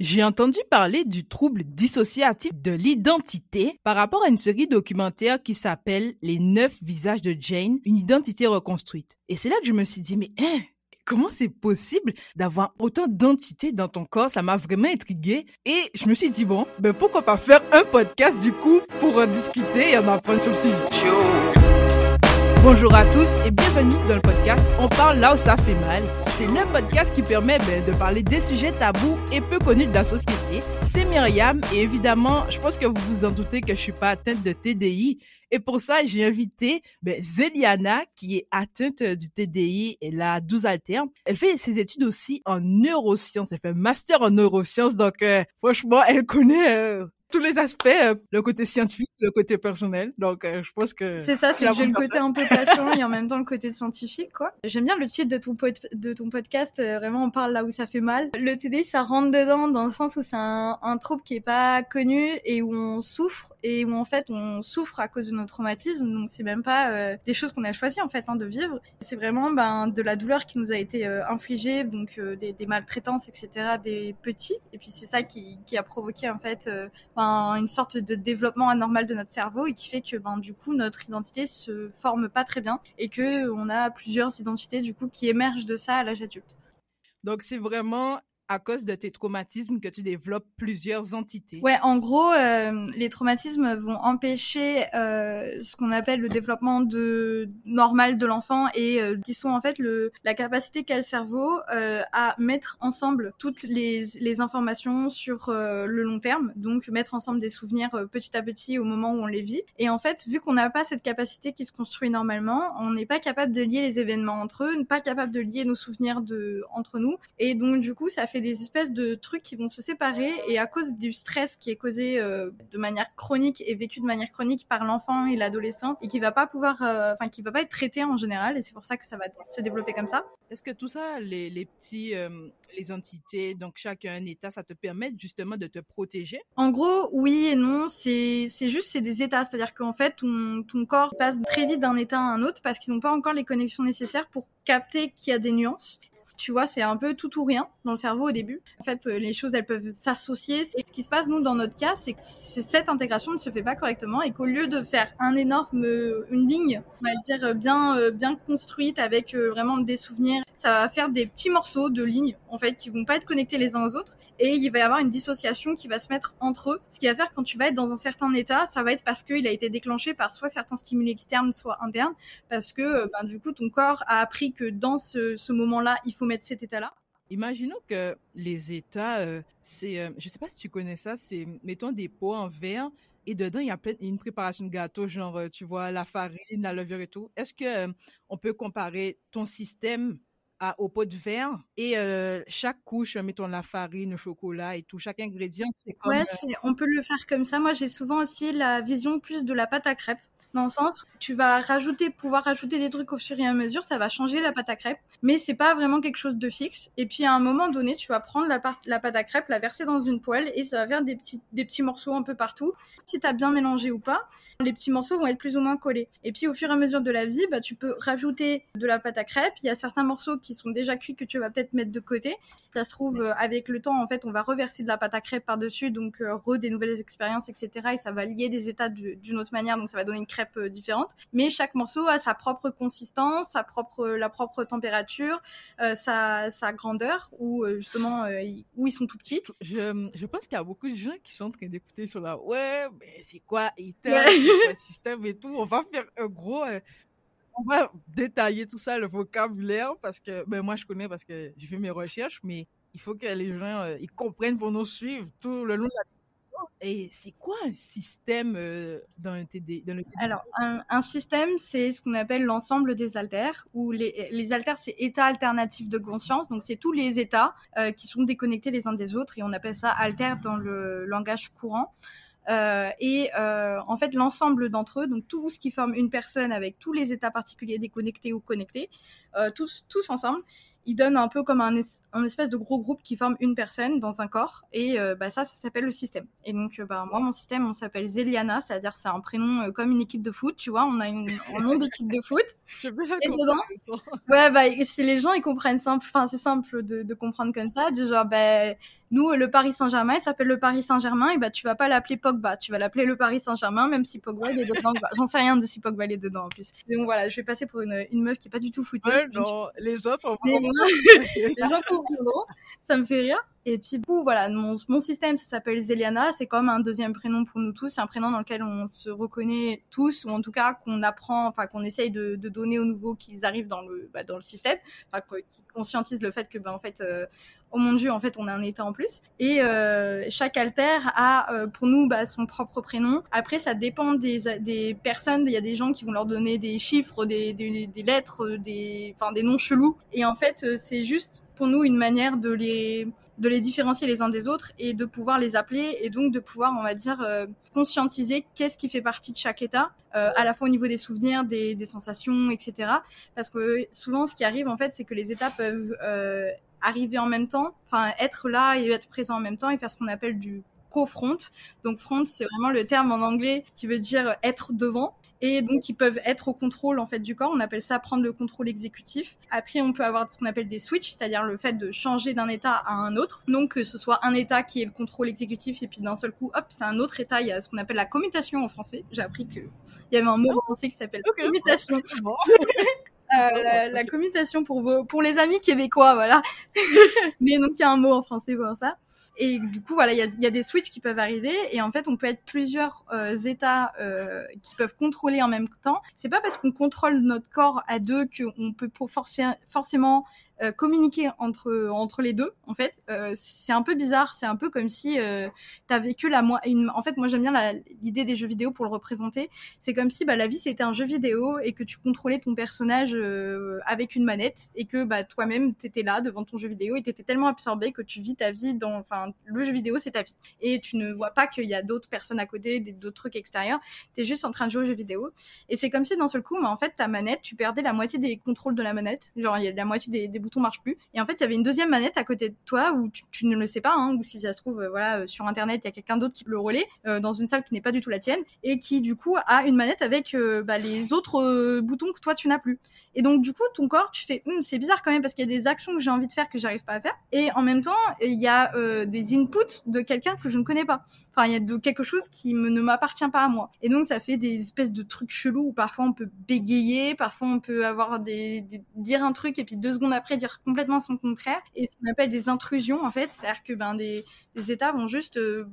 J'ai entendu parler du trouble dissociatif de l'identité par rapport à une série documentaire qui s'appelle Les neuf visages de Jane, une identité reconstruite. Et c'est là que je me suis dit, mais hein, comment c'est possible d'avoir autant d'entités dans ton corps? Ça m'a vraiment intrigué et je me suis dit bon, ben pourquoi pas faire un podcast du coup pour en discuter et en apprendre sur le sujet. Bonjour à tous et bienvenue dans le podcast On parle là où ça fait mal. C'est le podcast qui permet ben, de parler des sujets tabous et peu connus de la société. C'est Myriam et évidemment, je pense que vous vous en doutez que je suis pas atteinte de TDI. Et pour ça, j'ai invité ben, Zeliana, qui est atteinte du TDI. Elle a 12 alternes. Elle fait ses études aussi en neurosciences. Elle fait un master en neurosciences. Donc, euh, franchement, elle connaît euh, tous les aspects, euh, le côté scientifique, le côté personnel. Donc, euh, je pense que c'est ça, c'est que j'ai le côté un peu passion et en même temps le côté scientifique, quoi. J'aime bien le titre de ton de ton podcast. Euh, vraiment, on parle là où ça fait mal. Le TDI, ça rentre dedans dans le sens où c'est un, un trouble qui est pas connu et où on souffre et où en fait on souffre à cause de nos traumatismes. Donc, c'est même pas des choses qu'on a choisi en fait hein, de vivre. C'est vraiment ben de la douleur qui nous a été infligée, donc des, des, maltraitances, etc. Des petits. Et puis c'est ça qui, qui a provoqué en fait ben, une sorte de développement anormal de notre cerveau et qui fait que ben, du coup notre identité se forme pas très bien et que on a plusieurs identités du coup qui émergent de ça à l'âge adulte. Donc c'est vraiment à cause de tes traumatismes que tu développes plusieurs entités. Ouais, en gros, euh, les traumatismes vont empêcher euh, ce qu'on appelle le développement normal de l'enfant et euh, qui sont en fait le la capacité qu'a le cerveau à mettre ensemble toutes les, les informations sur le long terme, donc mettre ensemble des souvenirs petit à petit au moment où on les vit. Et en fait, vu qu'on n'a pas cette capacité qui se construit normalement, on n'est pas capable de lier les événements entre eux, pas capable de lier nos souvenirs de entre nous, et donc du coup, ça fait des espèces de trucs qui vont se séparer et à cause du stress qui est causé euh, de manière chronique et vécu de manière chronique par l'enfant et l'adolescent et qui va pas pouvoir, euh, enfin qui va pas être traité en général et c'est pour ça que ça va se développer comme ça. Est-ce que tout ça, les, les petits, euh, les entités, donc chacun un état, ça te permet justement de te protéger? En gros, oui et non. C'est c'est juste c'est des états, c'est-à-dire qu'en fait ton ton corps passe très vite d'un état à un autre parce qu'ils n'ont pas encore les connexions nécessaires pour capter qu'il y a des nuances tu vois, c'est un peu tout ou rien dans le cerveau au début. En fait, euh, les choses, elles peuvent s'associer. Et ce qui se passe, nous, dans notre cas, c'est que cette intégration ne se fait pas correctement et qu'au lieu de faire un énorme, euh, une ligne, on va dire, bien, euh, bien construite avec vraiment des souvenirs, ça va faire des petits morceaux de lignes, en fait, qui vont pas être connectés les uns aux autres. Et il va y avoir une dissociation qui va se mettre entre eux. Ce qui va faire quand tu vas être dans un certain état, ça va être parce qu'il a été déclenché par soit certains stimuli externes, soit internes, parce que, ben, du coup, ton corps a appris que dans ce moment-là, il faut mettre cet état-là? Imaginons que les états, euh, c'est, euh, je sais pas si tu connais ça, c'est, mettons des pots en verre et dedans il y a plein, une préparation de gâteau, genre euh, tu vois la farine, la levure et tout. Est-ce que on peut comparer ton système à, au pot de verre et chaque couche, mettons la farine, le chocolat et tout, chaque ingrédient, c'est comme. Ouais, on peut le faire comme ça. Moi, j'ai souvent aussi la vision plus de la pâte à crêpes dans le sens où tu vas rajouter, pouvoir rajouter des trucs au fur et à mesure, ça va changer la pâte à crêpes, mais c'est pas vraiment quelque chose de fixe. Et puis à un moment donné, tu vas prendre la, pâte à crêpes, la verser dans une poêle et ça va faire des petits, des petits morceaux un peu partout. Si tu as bien mélangé ou pas, les petits morceaux vont être plus ou moins collés. Et puis au fur et à mesure de la vie, bah, tu peux rajouter de la pâte à crêpes. Il y a certains morceaux qui sont déjà cuits que tu vas peut-être mettre de côté. Ça se trouve, euh, avec le temps, en fait, on va reverser de la pâte à crêpes par-dessus, donc euh, re des nouvelles expériences, etc. Et ça va lier des états d'une autre manière, donc ça va donner une crêpe euh, différente. Mais chaque morceau a sa propre consistance, sa propre, la propre température, sa, sa, grandeur, ou justement où ils sont tout petits. Je, je pense qu'il y a beaucoup de gens qui sont en train d'écouter sur la ouais, mais c'est quoi système et tout. On va faire un gros, euh, on va détailler tout ça, le vocabulaire, parce que, ben, moi, je connais parce que j'ai fait mes recherches, mais il faut que les gens, euh, ils comprennent pour nous suivre tout le long de la et c'est quoi un système euh, dans, le TD Alors, un, système, c'est ce qu'on appelle l'ensemble des alters, ou les, les alters, c'est états alternatifs de conscience, donc c'est tous les états qui sont déconnectés les uns des autres, et on appelle ça alter dans le langage courant. Euh, et euh, en fait, l'ensemble d'entre eux, donc tout ce qui forme une personne avec tous les états particuliers déconnectés ou connectés, euh, tous, tous ensemble, ils donnent un peu comme un, un, espèce de gros groupe qui forme une personne dans un corps. Et euh, bah, ça, ça s'appelle le système. Et donc, euh, bah, moi, mon système, on s'appelle Zeliana, c'est-à-dire c'est un prénom euh, comme une équipe de foot, tu vois. On a une, un nom d'équipe de foot. Je veux et dedans, ouais, bah, si les gens, ils comprennent simple, enfin, c'est simple de, de, comprendre comme ça, du genre, bah, Nous, le Paris Saint-Germain, il s'appelle le Paris Saint-Germain, et bah tu vas pas l'appeler Pogba, tu vas l'appeler le Paris Saint-Germain, même si Pogba est dedans. Bah, J'en sais rien de si Pogba est dedans en plus. Donc voilà, je vais passer pour une, une meuf qui est pas du tout foutue. Ouais, non, les autres, on va les gens comprendront. Ça me fait rire. Et puis, bon, voilà, mon, mon système, ça s'appelle Zeliana. C'est comme un deuxième prénom pour nous tous. C'est un prénom dans lequel on se reconnaît tous, ou en tout cas qu'on apprend, enfin qu'on essaye de, de donner aux nouveaux qu'ils arrivent dans le, bah, dans le système, enfin qui conscientisent le fait que, ben en fait, euh, oh mon dieu, en fait, on a un état en plus. Et euh, chaque alter a, euh, pour nous, bah, son propre prénom. Après, ça dépend des, des personnes. Il y a des gens qui vont leur donner des chiffres, des, des, lettres, des, enfin, des noms chelous. Et en fait, euh, c'est juste pour nous une manière de les de les différencier les uns des autres et de pouvoir les appeler et donc de pouvoir on va dire conscientiser qu'est-ce qui fait partie de chaque état à la fois au niveau des souvenirs des, des sensations etc parce que souvent ce qui arrive en fait c'est que les états peuvent arriver en même temps enfin être là et être présent en même temps et faire ce qu'on appelle du co-front donc front c'est vraiment le terme en anglais qui veut dire être devant et donc ils peuvent être au contrôle en fait du corps. On appelle ça prendre le contrôle exécutif. Après, on peut avoir ce qu'on appelle des switches, c'est-à-dire le fait de changer d'un état à un autre. Donc que ce soit un état qui est le contrôle exécutif et puis d'un seul coup, hop, c'est un autre état. Il y a ce qu'on appelle la commutation en français. J'ai appris que il y avait un mot en français qui s'appelle commutation. Euh, la, la commutation pour vos, pour les amis québécois, voilà. Mais donc il y a un mot en français pour ça. Et du coup, voilà, il y a, il y a des switches qui peuvent arriver et en fait, on peut être plusieurs euh, états euh, qui peuvent contrôler en même temps. C'est pas parce qu'on contrôle notre corps à deux qu'on peut pour forcer, forcément euh, communiquer entre entre les deux. En fait, euh, c'est un peu bizarre. C'est un peu comme si euh, t'as vécu la moi. Une... En fait, moi j'aime bien l'idée des jeux vidéo pour le représenter. C'est comme si bah, la vie c'était un jeu vidéo et que tu contrôlais ton personnage euh, avec une manette et que bah, toi-même t'étais là devant ton jeu vidéo et t'étais tellement absorbé que tu vis ta vie dans. Enfin, le jeu vidéo c'est ta vie et tu ne vois pas qu'il y a d'autres personnes à côté, d'autres trucs extérieurs. T'es juste en train de jouer au jeu vidéo et c'est comme si d'un seul coup, mais en fait, ta manette, tu perdais la moitié des contrôles de la manette. Genre, il y a la moitié des, des boutons marchent plus. Et en fait, il y avait une deuxième manette à côté de toi où tu, ne le sais pas, hein, ou si ça se trouve, euh, voilà, euh, sur internet, il y a quelqu'un d'autre qui le relaie euh, dans une salle qui n'est pas du tout la tienne et qui du coup a une manette avec bah, les autres boutons que toi tu n'as plus. Et donc du coup, ton corps, tu fais, Hum, c'est bizarre quand même parce qu'il y a des actions que j'ai envie de faire que j'arrive pas à faire. Et en même temps, il y a des inputs de quelqu'un que je ne connais pas. Enfin, il y a de quelque chose qui ne m'appartient pas à moi. Et donc, ça fait des espèces de trucs chelous où parfois on peut bégayer, parfois on peut avoir des, des- dire un truc et puis deux secondes après dire complètement son contraire. Et ce qu'on appelle des intrusions, en fait, c'est-à-dire que ben des, des états vont juste euh,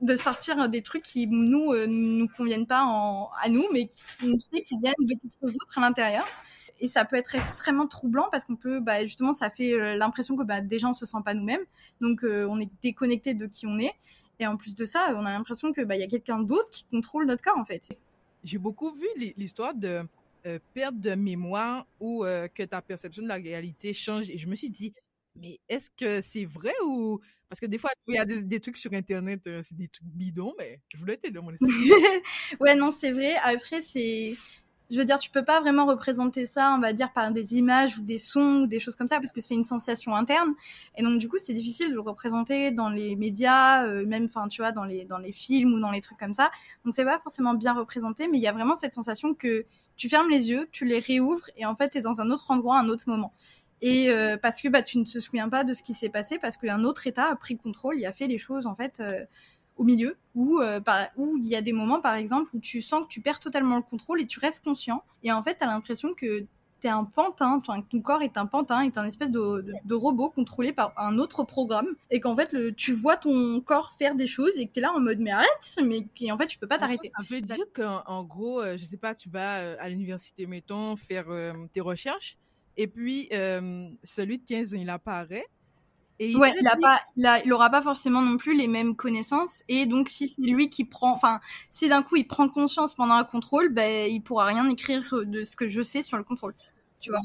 de sortir des trucs qui nous euh, nous conviennent pas à nous, mais qui on sait viennent de quelque chose d'autre à l'intérieur. Et ça peut être extrêmement troublant parce qu'on peut bah, justement ça fait euh, l'impression que bah, déjà on se sent pas nous-mêmes. Donc on est déconnecté de qui on est. Et en plus de ça on a l'impression que bah il y a quelqu'un d'autre qui contrôle notre corps en fait. J'ai beaucoup vu l'hi- l'histoire de euh, perte de mémoire ou euh, que ta perception de la réalité change. Et je me suis dit, mais est-ce que c'est vrai ou... Parce que des fois, il y a des, des trucs sur Internet, euh, c'est des trucs bidons, mais je voulais te demander ça. ouais non c'est vrai après c'est je veux dire, tu peux pas vraiment représenter ça, on va dire, par des images ou des sons ou des choses comme ça, parce que c'est une sensation interne. Et donc, du coup, c'est difficile de le représenter dans les médias, euh, même, enfin, tu vois, dans les, films ou dans les trucs comme ça. Donc, c'est pas forcément bien représenté, mais il y a vraiment cette sensation que tu fermes les yeux, tu les réouvres, et en fait, t'es dans un autre endroit, un autre moment. Et euh, parce que bah, tu ne te souviens pas de ce qui s'est passé, parce qu'un autre État a pris le contrôle, il a fait les choses, en fait, euh, au milieu, où, euh, par- où il y a des moments, par exemple, où tu sens que tu perds totalement le contrôle et tu restes conscient. Et en fait, tu as l'impression que tu es un pantin, que ton corps est un pantin, est un espèce de, de, de robot contrôlé par un autre programme. Et qu'en fait, le, tu vois ton corps faire des choses et que tu es là en mode, mais arrête Mais qui, en fait, tu peux pas t'arrêter. Ça veut dire qu'en en gros, euh, je sais pas, tu vas euh, à l'université, mettons, faire euh, tes recherches, et puis celui de 15 ans, il apparaît. Et il Ouais, il, a dit- pas, il, a- il aura pas forcément non plus les mêmes connaissances. Et donc, si c'est lui qui prend, enfin, si d'un coup il prend conscience pendant un contrôle, ben, il pourra rien écrire de ce que je sais sur le contrôle. Tu vois.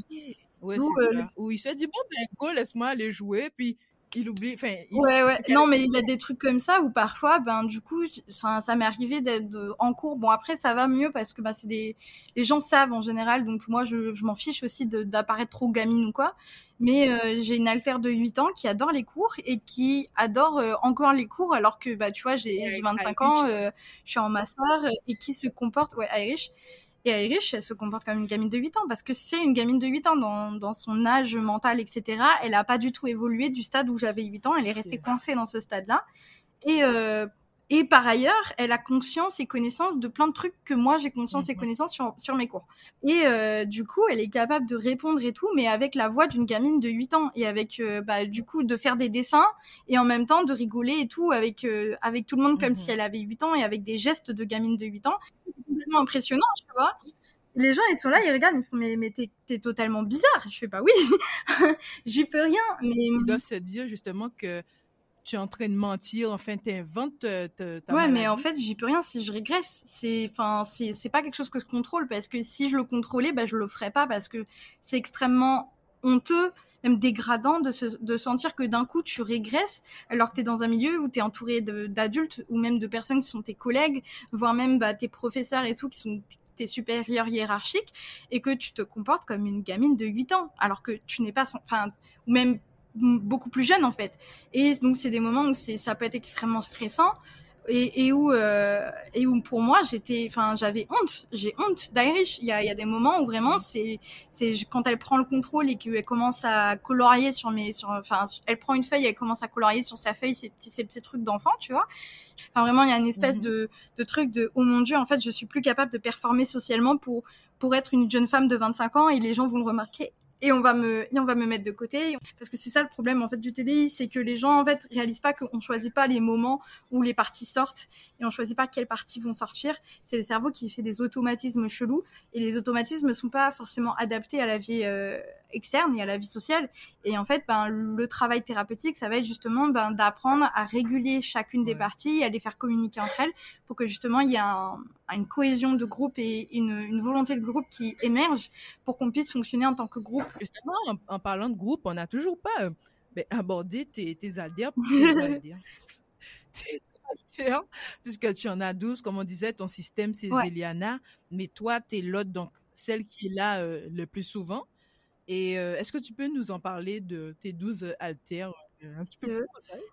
Ouais, euh. Où il se dit, bon, ben, go, laisse-moi aller jouer, puis il oublie, enfin, il- Ouais, ouais. Non, mais il y a des trucs comme ça où parfois, ben, du coup, ça, ça m'est arrivé d'être de- en cours. Bon, après, ça va mieux parce que bah, c'est des, les gens savent en général. Donc, moi, je, je m'en fiche aussi d'apparaître trop gamine ou quoi. Mais euh, j'ai une altère de 8 ans qui adore les cours et qui adore euh, encore les cours alors que, bah, tu vois, j'ai Ouais, j'ai 25 Irish. ans, euh, je suis en master euh, et qui se comporte, ouais, Irish. Et Irish, elle se comporte comme une gamine de 8 ans parce que c'est une gamine de 8 ans dans, dans son âge mental, etc. Elle n'a pas du tout évolué du stade où j'avais 8 ans. Elle est restée coincée dans ce stade-là. Et euh, et par ailleurs, elle a conscience et connaissance de plein de trucs que moi j'ai conscience et connaissance sur, sur mes cours. Et euh, du coup, elle est capable de répondre et tout, mais avec la voix d'une gamine de 8 ans et avec euh, bah, du coup de faire des dessins et en même temps de rigoler et tout avec avec tout le monde comme mhm. si elle avait 8 ans et avec des gestes de gamine de 8 ans. Complètement impressionnant, tu vois. Les gens, ils sont là, ils regardent, ils font mais, mais t'es, totalement bizarre. Je fais pas oui, j'y peux rien. Mais ils doivent se dire justement que tu es en train de mentir, enfin, tu inventes euh, ta, Ouais, mais en fait, j'y peux rien si je régresse. C'est, enfin, c'est, c'est pas quelque chose que je contrôle parce que si je le contrôlais, bah, je le ferais pas parce que c'est extrêmement honteux, même dégradant de, se, de sentir que d'un coup tu régresses alors que tu es dans un milieu où tu es entouré d'adultes ou même de personnes qui sont tes collègues, voire même bah, tes professeurs et tout qui sont tes supérieurs hiérarchiques et que tu te comportes comme une gamine de 8 ans alors que tu n'es pas, enfin, ou même beaucoup plus jeune en fait. Et donc c'est des moments où c'est ça peut être extrêmement stressant et, et où euh, et où pour moi j'étais enfin j'avais honte. J'ai honte d'Irish. Il y a, y a des moments où vraiment c'est c'est quand elle prend le contrôle et qu'elle commence à colorier sur mes sur enfin elle prend une feuille elle commence à colorier sur sa feuille ces petits ces petits trucs d'enfant tu vois. Enfin vraiment il y a une espèce mhm. de de truc de oh mon dieu en fait je suis plus capable de performer socialement pour pour être une jeune femme de 25 ans et les gens vont le remarquer et on va me on va me mettre de côté. Parce que c'est ça le problème en fait du TDI c'est que les gens en fait réalisent pas qu'on choisit pas les moments où les parties sortent et on choisit pas quelles parties vont sortir. C'est le cerveau qui fait des automatismes chelous et les automatismes ne sont pas forcément adaptés à la vie euh, externe et à la vie sociale. Et en fait ben le travail thérapeutique ça va être justement ben, d'apprendre à réguler chacune des parties et à les faire communiquer entre elles pour que justement il y ait une cohésion de groupe et une, une volonté de groupe qui émerge pour qu'on puisse fonctionner en tant que groupe Justement, en, parlant de groupe, on n'a toujours pas euh, ben, abordé tes, tes aldères. Tes puisque tu en as 12, comme on disait, ton système c'est Zéliana, mais toi tu es l'autre, donc celle qui est là euh, le plus souvent. Et euh, est-ce que tu peux nous en parler de tes 12 altères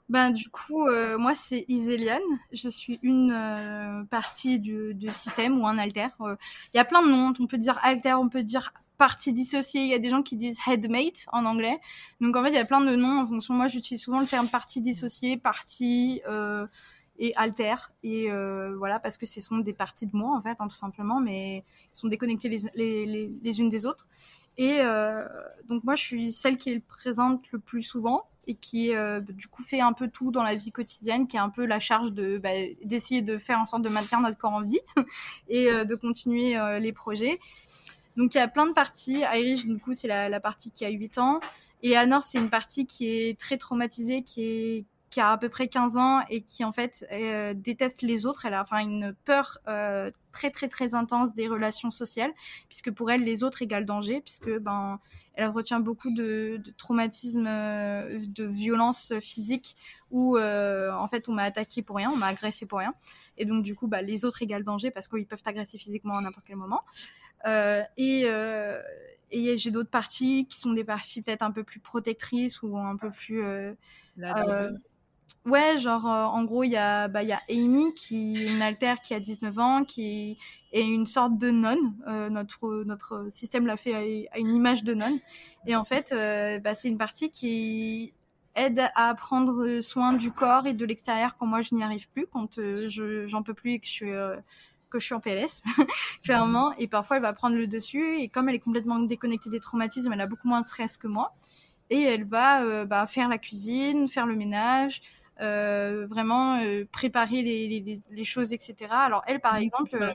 ben, du coup, moi, c'est Iséliane. Je suis une partie du, du, système ou un alter. Il y a plein de noms. On peut dire alter, on peut dire partie dissociée. Il y a des gens qui disent headmate en anglais. Donc en fait, il y a plein de noms en fonction. Moi, j'utilise souvent le terme partie dissociée, partie euh, et alter. Et euh, voilà, parce que ce sont des parties de moi en fait, hein, tout simplement, mais ils sont déconnectés les, les, les, unes des autres. Et euh, donc moi, je suis celle qui est présente le plus souvent et qui euh, du coup fait un peu tout dans la vie quotidienne, qui a un peu la charge de bah, d'essayer de faire en sorte de maintenir notre corps en vie et euh, de continuer euh, les projets. Donc il y a plein de parties. Irish, du coup, c'est la, partie qui a 8 ans. Et Anor, c'est une partie qui est très traumatisée, qui, est, qui a à peu près 15 ans et qui en fait euh, déteste les autres. Elle a une peur euh, très très très intense des relations sociales, puisque pour elle, les autres égale danger, puisque ben elle retient beaucoup de, traumatismes, euh, de violences physiques où en fait on m'a attaqué pour rien, on m'a agressé pour rien. Et donc du coup, bah, les autres égale danger parce qu'ils peuvent t'agresser physiquement à n'importe quel moment. Euh, et, euh, et j'ai d'autres parties qui sont des parties peut-être un peu plus protectrices ou un peu plus. Euh, ouais, genre en gros, il y, a, bah, y a Amy qui est une altère qui a 19 ans, qui est une sorte de nonne. notre, notre système l'a fait à, une image de nonne. Et en fait, bah, c'est une partie qui aide à prendre soin du corps et de l'extérieur quand moi je n'y arrive plus, quand je j'en peux plus et que je suis que je suis en PLS, clairement. Et parfois, elle va prendre le dessus. Et comme elle est complètement déconnectée des traumatismes, elle a beaucoup moins de stress que moi. Et elle va euh, bah, faire la cuisine, faire le ménage, euh, vraiment euh, préparer les, les, les, choses, etc. Alors elle, par exemple,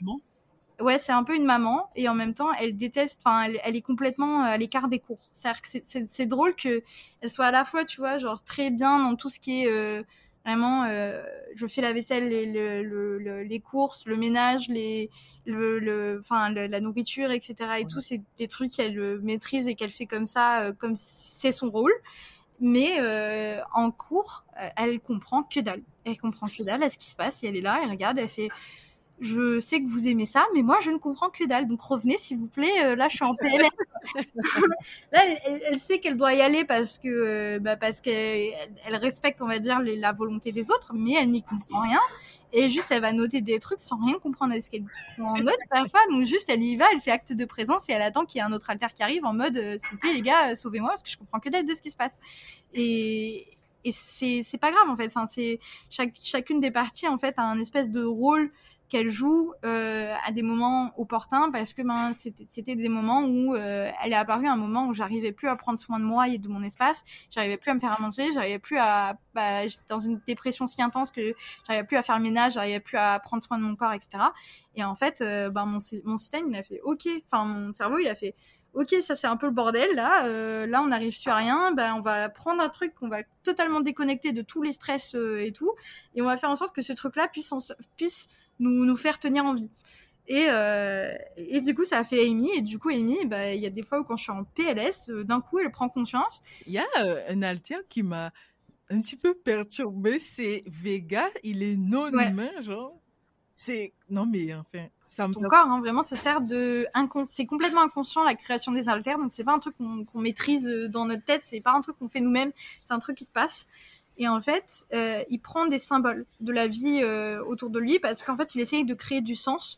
ouais, c'est un peu une maman et en même temps, elle déteste. Enfin, elle, elle, est complètement à l'écart des cours. C'est-à-dire que c'est drôle que elle soit à la fois, tu vois, genre très bien dans tout ce qui est Vraiment, euh, je fais la vaisselle, les, le, les courses, le ménage, les, le, enfin, la nourriture, etc. Et tout, c'est des trucs qu'elle maîtrise et qu'elle fait comme ça, euh, comme c'est son rôle. Mais euh, en cours, elle comprend que dalle. Elle comprend que dalle à ce qui se passe. Et elle est là, elle regarde, elle fait je sais que vous aimez ça, mais moi, je ne comprends que dalle. Donc, revenez, s'il vous plaît. Euh, là, je suis en PLS. là, elle, sait qu'elle doit y aller parce que, euh, bah, parce qu'elle elle respecte, on va dire, la volonté des autres, mais elle n'y comprend rien. Et juste, elle va noter des trucs sans rien comprendre à ce qu'elle dit. En ça pas. Donc, juste, elle y va, elle fait acte de présence et elle attend qu'il y ait un autre alter qui arrive en mode, euh, s'il vous plaît, les gars, sauvez-moi parce que je comprends que dalle de ce qui se passe. Et, et c'est, c'est pas grave, en fait. Enfin, c'est, chaque, chacune des parties, en fait, a un espèce de rôle qu'elle joue euh, à des moments opportuns parce que ben, c'était des moments où euh, elle est apparue un moment où j'arrivais plus à prendre soin de moi et de mon espace, j'arrivais plus à me faire à manger, j'arrivais plus à bah, dans une dépression si intense que j'arrivais plus à faire le ménage, j'arrivais plus à prendre soin de mon corps, etc. Et en fait, euh, ben, mon, mon système il a fait ok, enfin mon cerveau il a fait ok, ça c'est un peu le bordel là, euh, là on n'arrive plus à rien, ben on va prendre un truc qu'on va totalement déconnecter de tous les stress et tout, et on va faire en sorte que ce truc-là puisse, puisse nous, nous faire tenir en vie. Et, euh, et du coup, ça a fait Amy. Et du coup, Amy, bah, il y a des fois où quand je suis en PLS, euh, d'un coup, elle prend conscience. Il y a euh, un alter qui m'a un petit peu perturbé. C'est Vega. Il est non humain, genre. C'est non mais enfin, ça me. Ton corps, hein, vraiment, se sert de c'est complètement inconscient la création des alters. Donc c'est pas un truc qu'on maîtrise dans notre tête. C'est pas un truc qu'on fait nous-mêmes. C'est un truc qui se passe. Et en fait, euh, il prend des symboles de la vie euh, autour de lui parce qu'en fait, il essaye de créer du sens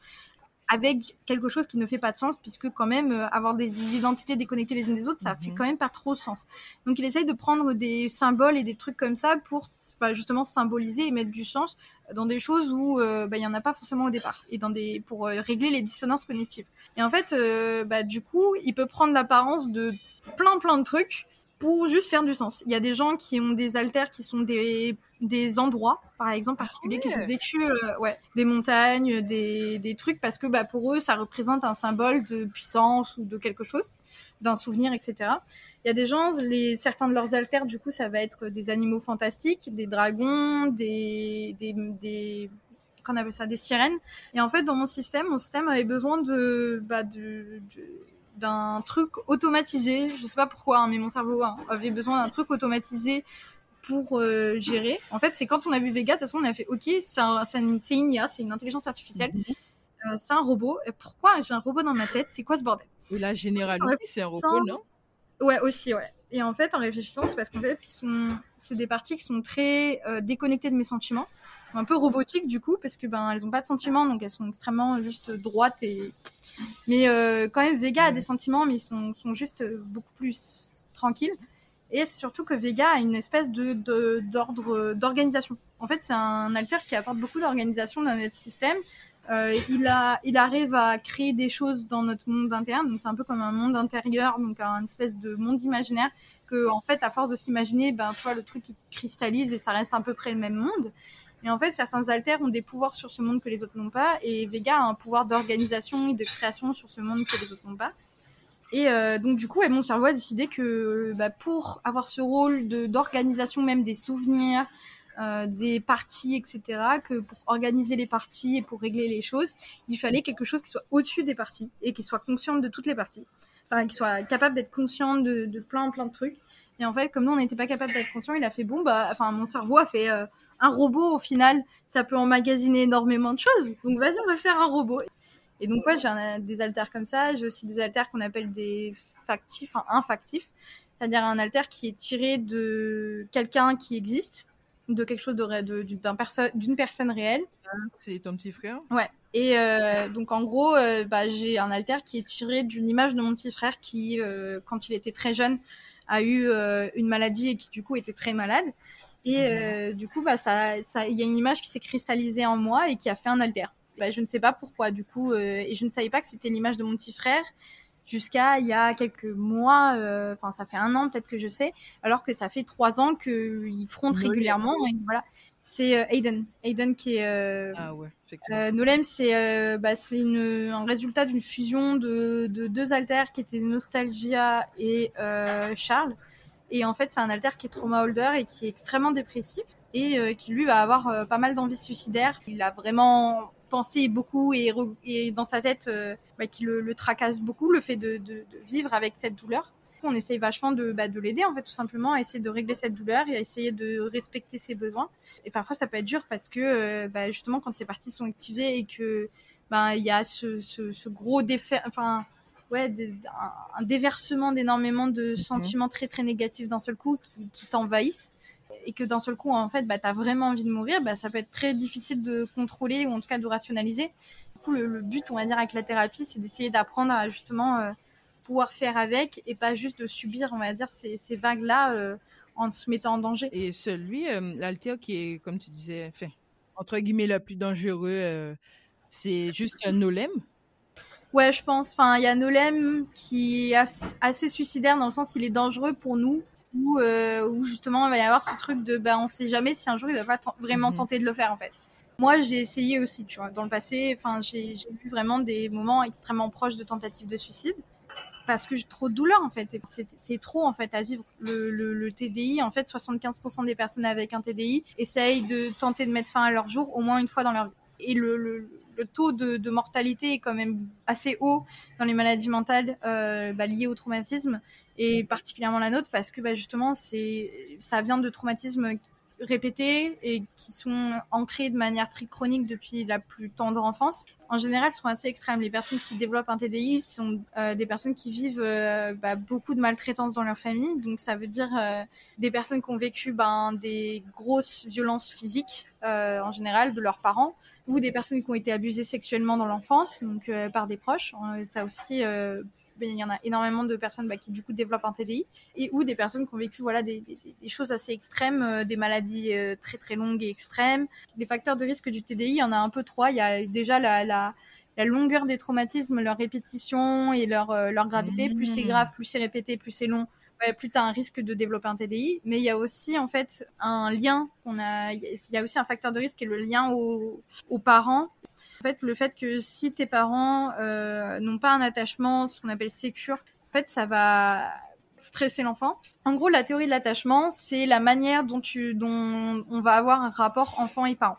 avec quelque chose qui ne fait pas de sens puisque quand même euh, avoir des identités déconnectées les unes des autres ça fait mhm. quand même pas trop sens donc il essaye de prendre des symboles et des trucs comme ça pour bah, justement symboliser et mettre du sens dans des choses où bah, il y en a pas forcément au départ et dans des pour régler les dissonances cognitives et en fait bah, du coup il peut prendre l'apparence de plein plein de trucs pour juste faire du sens. Il y a des gens qui ont des alters qui sont des, des endroits, par exemple, particuliers, qui ont vécu euh, ouais, des montagnes, des, des trucs, parce que bah, pour eux, ça représente un symbole de puissance ou de quelque chose, d'un souvenir, etc. Il y a des gens, les, certains de leurs alters, du coup, ça va être des animaux fantastiques, des dragons, des, des, des qu'on appelle ça des sirènes. Et en fait, dans mon système, mon système avait besoin de, bah, de, de d'un truc automatisé. Je sais pas pourquoi, hein, mais mon cerveau hein, avait besoin d'un truc automatisé pour euh, gérer. En fait, c'est quand on a vu Vega, de toute façon, on a fait OK, c'est une, IA, c'est une intelligence artificielle. Mhm. Euh, c'est un robot. pourquoi j'ai un robot dans ma tête? C'est quoi ce bordel? Et la généralité, c'est un robot, non? Ouais, aussi, ouais. Et en fait, en réfléchissant, c'est parce qu'en fait, sont... c'est des parties qui sont très euh, déconnectées de mes sentiments, un peu robotiques du coup, parce que ben elles ont pas de sentiments, donc elles sont extrêmement juste droites et mais euh, quand même, Vega a des sentiments, mais ils sont, sont juste euh, beaucoup plus tranquilles. Et surtout que Vega a une espèce de d'ordre d'organisation. En fait, c'est un alter qui apporte beaucoup d'organisation dans notre système. Euh, il, a, il arrive à créer des choses dans notre monde interne, donc c'est un peu comme un monde intérieur, donc un espèce de monde imaginaire que, en fait, à force de s'imaginer, ben, tu vois, le truc qui cristallise et ça reste à peu près le même monde. Et en fait, certains alters ont des pouvoirs sur ce monde que les autres n'ont pas, et Vega a un pouvoir d'organisation et de création sur ce monde que les autres n'ont pas. Et euh, donc du coup, mon cerveau a décidé que bah, pour avoir ce rôle d'organisation même des souvenirs, euh, des parties, etc., que pour organiser les parties et pour régler les choses, il fallait quelque chose qui soit au-dessus des parties et qui soit consciente de toutes les parties. Enfin, qui soit capable d'être consciente de, de, plein, plein de trucs. Et en fait, comme nous, on n'était pas capable d'être conscient, il a fait bon, bah, enfin, mon cerveau a fait, euh, un robot, au final, ça peut emmagasiner énormément de choses. Donc, vas-y, on va faire un robot. Et donc, ouais, j'ai des alters comme ça. J'ai aussi des alters qu'on appelle des factifs, enfin, infactifs. C'est-à-dire un alter qui est tiré de quelqu'un qui existe, de quelque chose d'une perso personne réelle. Ah, c'est ton petit frère? Ouais. Et euh, donc, en gros, euh, bah, j'ai un alter qui est tiré d'une image de mon petit frère qui, euh, quand il était très jeune, a eu une maladie et qui, du coup, était très malade. Et mhm. euh, du coup, bah, ça, ça, il y a une image qui s'est cristallisée en moi et qui a fait un alter. Bah, je ne sais pas pourquoi, du coup, euh, et je ne savais pas que c'était l'image de mon petit frère jusqu'à il y a quelques mois. Euh, enfin, ça fait un an peut-être que je sais, alors que ça fait trois ans qu'il fronte régulièrement. Et voilà. C'est Aiden. Aiden qui est. ah ouais, effectivement. Nolem, c'est bah, un résultat d'une fusion de, de, deux alters qui étaient Nostalgia et Charles. Et en fait, c'est un alter qui est trauma holder et qui est extrêmement dépressif et euh, qui lui va avoir euh, pas mal d'envies suicidaires. Il a vraiment pensé beaucoup et, dans sa tête euh, bah, qui le, tracasse beaucoup, le fait de, vivre avec cette douleur. on essaye vachement de, bah, de l'aider, en fait, tout simplement, à essayer de régler cette douleur et à essayer de respecter ses besoins. Et parfois, ça peut être dur parce que, bah, justement, quand ces parties sont activées et que, il y a ce, ce, gros défait, enfin, ouais, un, déversement d'énormément de mhm. sentiments très, très négatifs d'un seul coup qui, qui t'envahissent et que d'un seul coup, en fait, bah, tu as vraiment envie de mourir, bah, ça peut être très difficile de contrôler ou en tout cas de rationaliser. Du coup, le, but, on va dire, avec la thérapie, c'est d'essayer d'apprendre à justement euh, pouvoir faire avec et pas juste de subir, on va dire, ces, ces vagues-là euh, en se mettant en danger. Et celui, euh, l'alter qui est, comme tu disais, fait, entre guillemets, le plus dangereux, c'est juste un nolem Ouais, je pense. Enfin, il y a Nolem qui est assez suicidaire dans le sens il est dangereux pour nous où, euh, où justement il va y avoir ce truc de bah on sait jamais si un jour il va pas vraiment mhm. tenter de le faire en fait. Moi j'ai essayé aussi, tu vois, dans le passé, enfin j'ai eu vraiment des moments extrêmement proches de tentatives de suicide parce que j'ai trop de douleur en fait. C'est trop en fait à vivre. Le, le, le TDI, en fait, 75% des personnes avec un TDI essayent de tenter de mettre fin à leur jour au moins une fois dans leur vie. Et le, le le taux de, mortalité est quand même assez haut dans les maladies mentales euh, bah, liées au traumatisme et particulièrement la nôtre parce que bah, justement ça vient de traumatismes répétés et qui sont ancrés de manière très chronique depuis la plus tendre enfance. En général, sont assez extrêmes. Les personnes qui développent un TDI sont euh, des personnes qui vivent euh, bah, beaucoup de maltraitance dans leur famille. Donc, ça veut dire euh, des personnes qui ont vécu ben, des grosses violences physiques en général de leurs parents ou des personnes qui ont été abusées sexuellement dans l'enfance, donc par des proches. ça aussi il y en a énormément de personnes bah, qui du coup développent un TDI et ou des personnes qui ont vécu voilà des, des, choses assez extrêmes, euh, des maladies euh, très très longues et extrêmes. Les facteurs de risque du TDI, il y en a un peu trois. Il y a déjà la, la, la longueur des traumatismes, leur répétition et leur, euh, leur gravité. Plus c'est grave, plus c'est répété, plus c'est long, plus tu as un risque de développer un TDI. Mais il y a aussi en fait un lien qu'on a. Il y a aussi un facteur de risque qui est le lien aux parents en fait, le fait que si tes parents euh, n'ont pas un attachement, ce qu'on appelle sécure, en fait, ça va stresser l'enfant. En gros, la théorie de l'attachement, c'est la manière dont, tu, dont on va avoir un rapport enfant et parent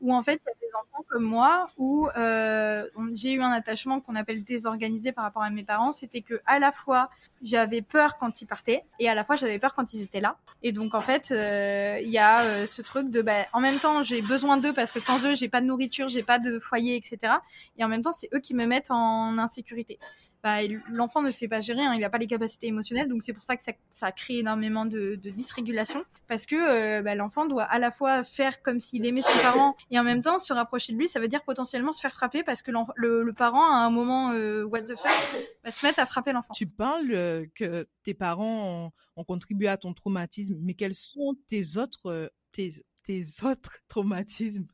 où en fait il y a des enfants comme moi où euh, j'ai eu un attachement qu'on appelle désorganisé par rapport à mes parents. C'était que à la fois j'avais peur quand ils partaient et à la fois j'avais peur quand ils étaient là. Et donc en fait euh, il y a euh, ce truc de bah, en même temps j'ai besoin d'eux parce que sans eux j'ai pas de nourriture, j'ai pas de foyer, etc. Et en même temps c'est eux qui me mettent en insécurité. Bah, l'enfant ne sait pas gérer, hein, il n'a pas les capacités émotionnelles, donc c'est pour ça que ça, crée énormément de, dysrégulation, parce que euh, bah, l'enfant doit à la fois faire comme s'il aimait son parent et en même temps se rapprocher de lui, ça veut dire potentiellement se faire frapper parce que le, parent à un moment euh, what the fuck va se mettre à frapper l'enfant. Tu parles euh, que tes parents ont, contribué à ton traumatisme, mais quels sont tes autres tes, tes autres traumatismes?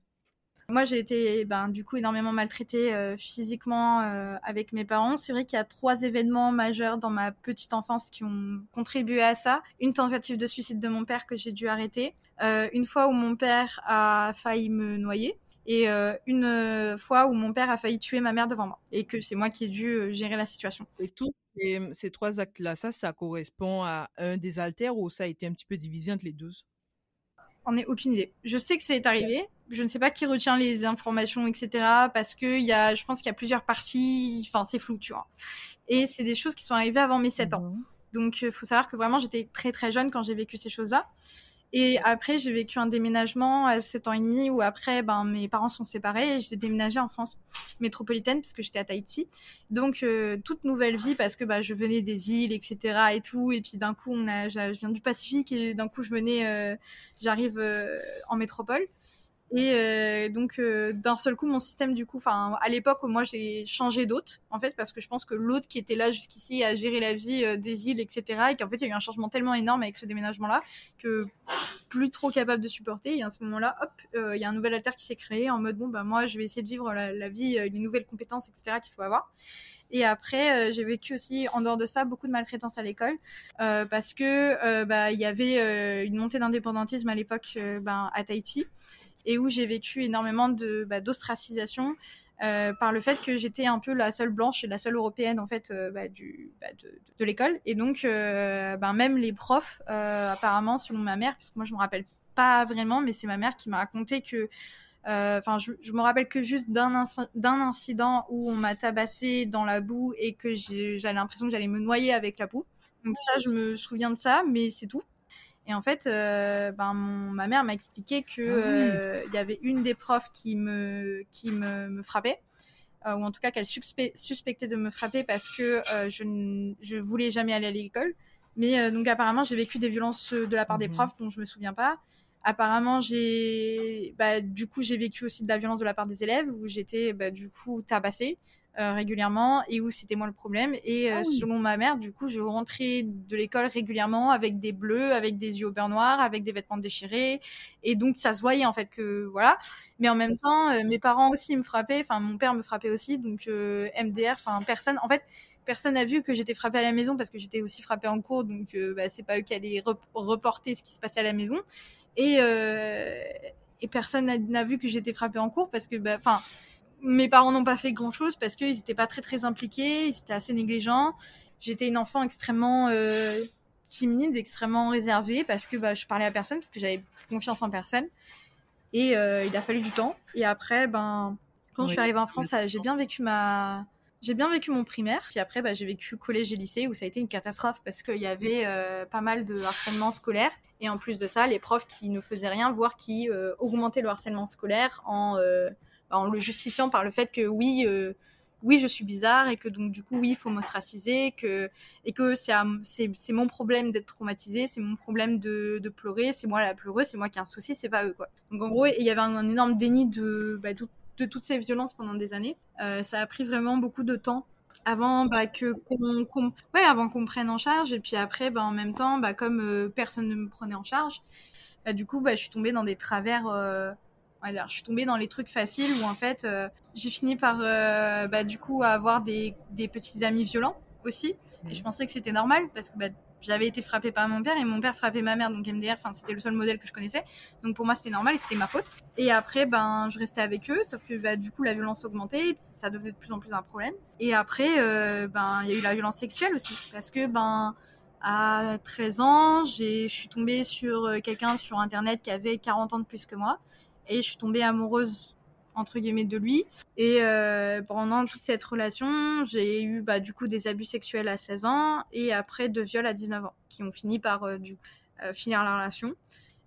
Moi, j'ai été ben, du coup énormément maltraitée euh, physiquement euh, avec mes parents. C'est vrai qu'il y a trois événements majeurs dans ma petite enfance qui ont contribué à ça. Une tentative de suicide de mon père que j'ai dû arrêter. Euh, une fois où mon père a failli me noyer. Et une fois où mon père a failli tuer ma mère devant moi. Et que c'est moi qui ai dû gérer la situation. Et tous ces, ces trois actes-là, ça, ça correspond à un des alters ou ça a été un petit peu divisé entre les deux on ai aucune idée. Je sais que c'est arrivé. Je ne sais pas qui retient les informations, etc. Parce que y a, je pense qu'il y a plusieurs parties. Enfin, c'est flou, tu vois. Et c'est des choses qui sont arrivées avant mes 7 ans. Mhm. Donc, il faut savoir que vraiment, j'étais très très jeune quand j'ai vécu ces choses-là. Et après, j'ai vécu un déménagement à 7 ans et demi où après, ben, mes parents sont séparés et j'ai déménagé en France métropolitaine parce que j'étais à Tahiti. Donc, euh, toute nouvelle vie parce que bah, je venais des îles, etc. et tout. Et puis d'un coup, on a, je viens du Pacifique et d'un coup, je venais, euh, j'arrive euh, en métropole. Et euh, donc euh, d'un seul coup, mon système du coup, enfin à l'époque moi j'ai changé d'hôte, en fait, parce que je pense que l'hôte qui était là jusqu'ici a géré la vie euh, des îles, etc. Et qu'en fait il y a eu un changement tellement énorme avec ce déménagement-là que plus trop capable de supporter. Et à ce moment-là, hop, il y a un nouvel alter qui s'est créé en mode bon bah moi je vais essayer de vivre la, vie, les nouvelles compétences, etc. qu'il faut avoir. Et après, j'ai vécu aussi, en dehors de ça, beaucoup de maltraitance à l'école, parce que bah il y avait une montée d'indépendantisme à l'époque ben, à Tahiti et où j'ai vécu énormément bah, d'ostracisation euh, par le fait que j'étais un peu la seule blanche et la seule européenne en fait euh, bah, bah, de, l'école et donc euh, ben, même les profs apparemment selon ma mère parce que moi je me rappelle pas vraiment mais c'est ma mère qui m'a raconté que enfin je, je, me rappelle que juste d'un d'un incident où on m'a tabassé dans la boue et que j'avais l'impression que j'allais me noyer avec la boue Donc ça, je me souviens de ça, mais c'est tout. Et en fait, euh, ben, ma mère m'a expliqué que Ah euh, y avait une des profs qui me, qui me, me frappait, euh, ou en tout cas qu'elle suspe- suspectait de me frapper parce que euh, je ne je voulais jamais aller à l'école. Mais donc apparemment, j'ai vécu des violences de la part des Mhm. profs dont je me souviens pas. Apparemment, j'ai, bah, du coup, j'ai vécu aussi de la violence de la part des élèves où j'étais, bah, du coup, tabassée euh, régulièrement et où c'était moi le problème. Et euh, Ah oui. selon ma mère, du coup, je rentrais de l'école régulièrement avec des bleus, avec des yeux au beurre noir, avec des vêtements déchirés. Et donc, ça se voyait en fait que voilà. Mais en même temps, euh, mes parents aussi me frappaient. Enfin, mon père me frappait aussi. Donc, MDR. Enfin, personne. En fait, personne n'a vu que j'étais frappée à la maison parce que j'étais aussi frappée en cours. Donc, euh, bah, c'est pas eux qui allaient rep- reporter ce qui se passait à la maison. Et, euh, et personne n'a- n'a vu que j'étais frappée en cours parce que, bah, enfin, mes parents n'ont pas fait grand chose parce qu'ils n'étaient pas très très impliqués, ils étaient assez négligents. J'étais une enfant extrêmement euh, timide, extrêmement réservée parce que bah, je parlais à personne, parce que j'avais confiance en personne. Et euh, il a fallu du temps. Et après, ben, quand je suis arrivée en France, j'ai bien vécu ma. J'ai bien vécu mon primaire, puis après bah, j'ai vécu collège et lycée où ça a été une catastrophe parce qu'il y avait euh, pas mal de harcèlement scolaire et en plus de ça les profs qui ne faisaient rien, voire qui euh, augmentaient le harcèlement scolaire en, en le justifiant par le fait que oui, euh, oui, je suis bizarre et que donc du coup, oui, il faut m'ostraciser que, et que c'est mon problème d'être traumatisée, c'est mon problème de, de pleurer, c'est moi la pleureuse, c'est moi qui ai un souci, c'est pas eux quoi. Donc en gros, il y avait un, énorme déni de, bah, de, de toutes ces violences pendant des années. Euh, ça a pris vraiment beaucoup de temps avant bah, que qu'on qu'on- ouais avant qu'on prenne en charge et puis après bah, en même temps comme euh, personne ne me prenait en charge du coup je suis tombée dans des travers je suis tombée dans les trucs faciles où en fait euh, j'ai fini par euh, bah, du coup avoir des, des petits amis violents aussi. Et je pensais que c'était normal parce que bah, j'avais été frappée par mon père et mon père frappait ma mère. Donc MDR c'était le seul modèle que je connaissais. Donc pour moi c'était normal et c'était ma faute. Et après ben je restais avec eux. Sauf que bah, du coup la violence augmentait et puis ça devenait de plus en plus un problème. Et après euh, ben il y a eu la violence sexuelle aussi. Parce que ben à 13 ans je suis tombée sur quelqu'un sur internet qui avait 40 ans de plus que moi et je suis tombée amoureuse entre guillemets de lui. Et euh, pendant toute cette relation j'ai eu bah, du coup des abus sexuels à 16 ans et après de viols à 19 ans qui ont fini par euh, du euh, finir la relation.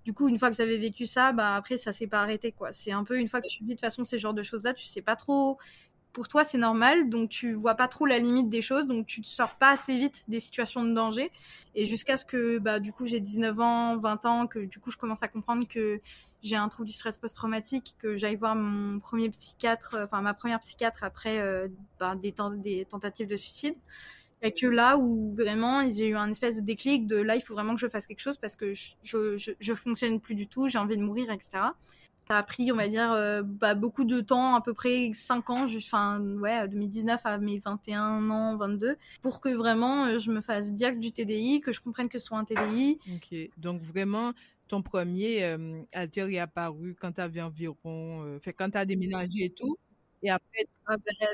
Du coup une fois que j'avais vécu ça bah après ça s'est pas arrêté quoi. C'est un peu une fois que tu vis de toute façon ces genres de choses là tu sais pas trop. Pour toi c'est normal donc tu vois pas trop la limite des choses donc tu te sors pas assez vite des situations de danger. Et jusqu'à ce que bah du coup j'ai 19 ans 20 ans que du coup je commence à comprendre que j'ai un trouble du stress post-traumatique, que j'aille voir mon premier psychiatre, enfin ma première psychiatre après euh, bah, des, ten- des tentatives de suicide. Et que là où vraiment j'ai eu un espèce de déclic de là il faut vraiment que je fasse quelque chose parce que je, je, fonctionne plus du tout, j'ai envie de mourir, etc. Ça a pris, on va dire, euh, bah, beaucoup de temps, à peu près 5 ans, enfin, ouais, 2019 à mes 21 ans, 22, pour que vraiment euh, je me fasse diag du TDI, que je comprenne que ce soit un TDI. Ok, donc vraiment, ton premier euh, alter est apparu quand tu avais environ, euh, fait quand tu as déménagé et tout, et après, Ah ben,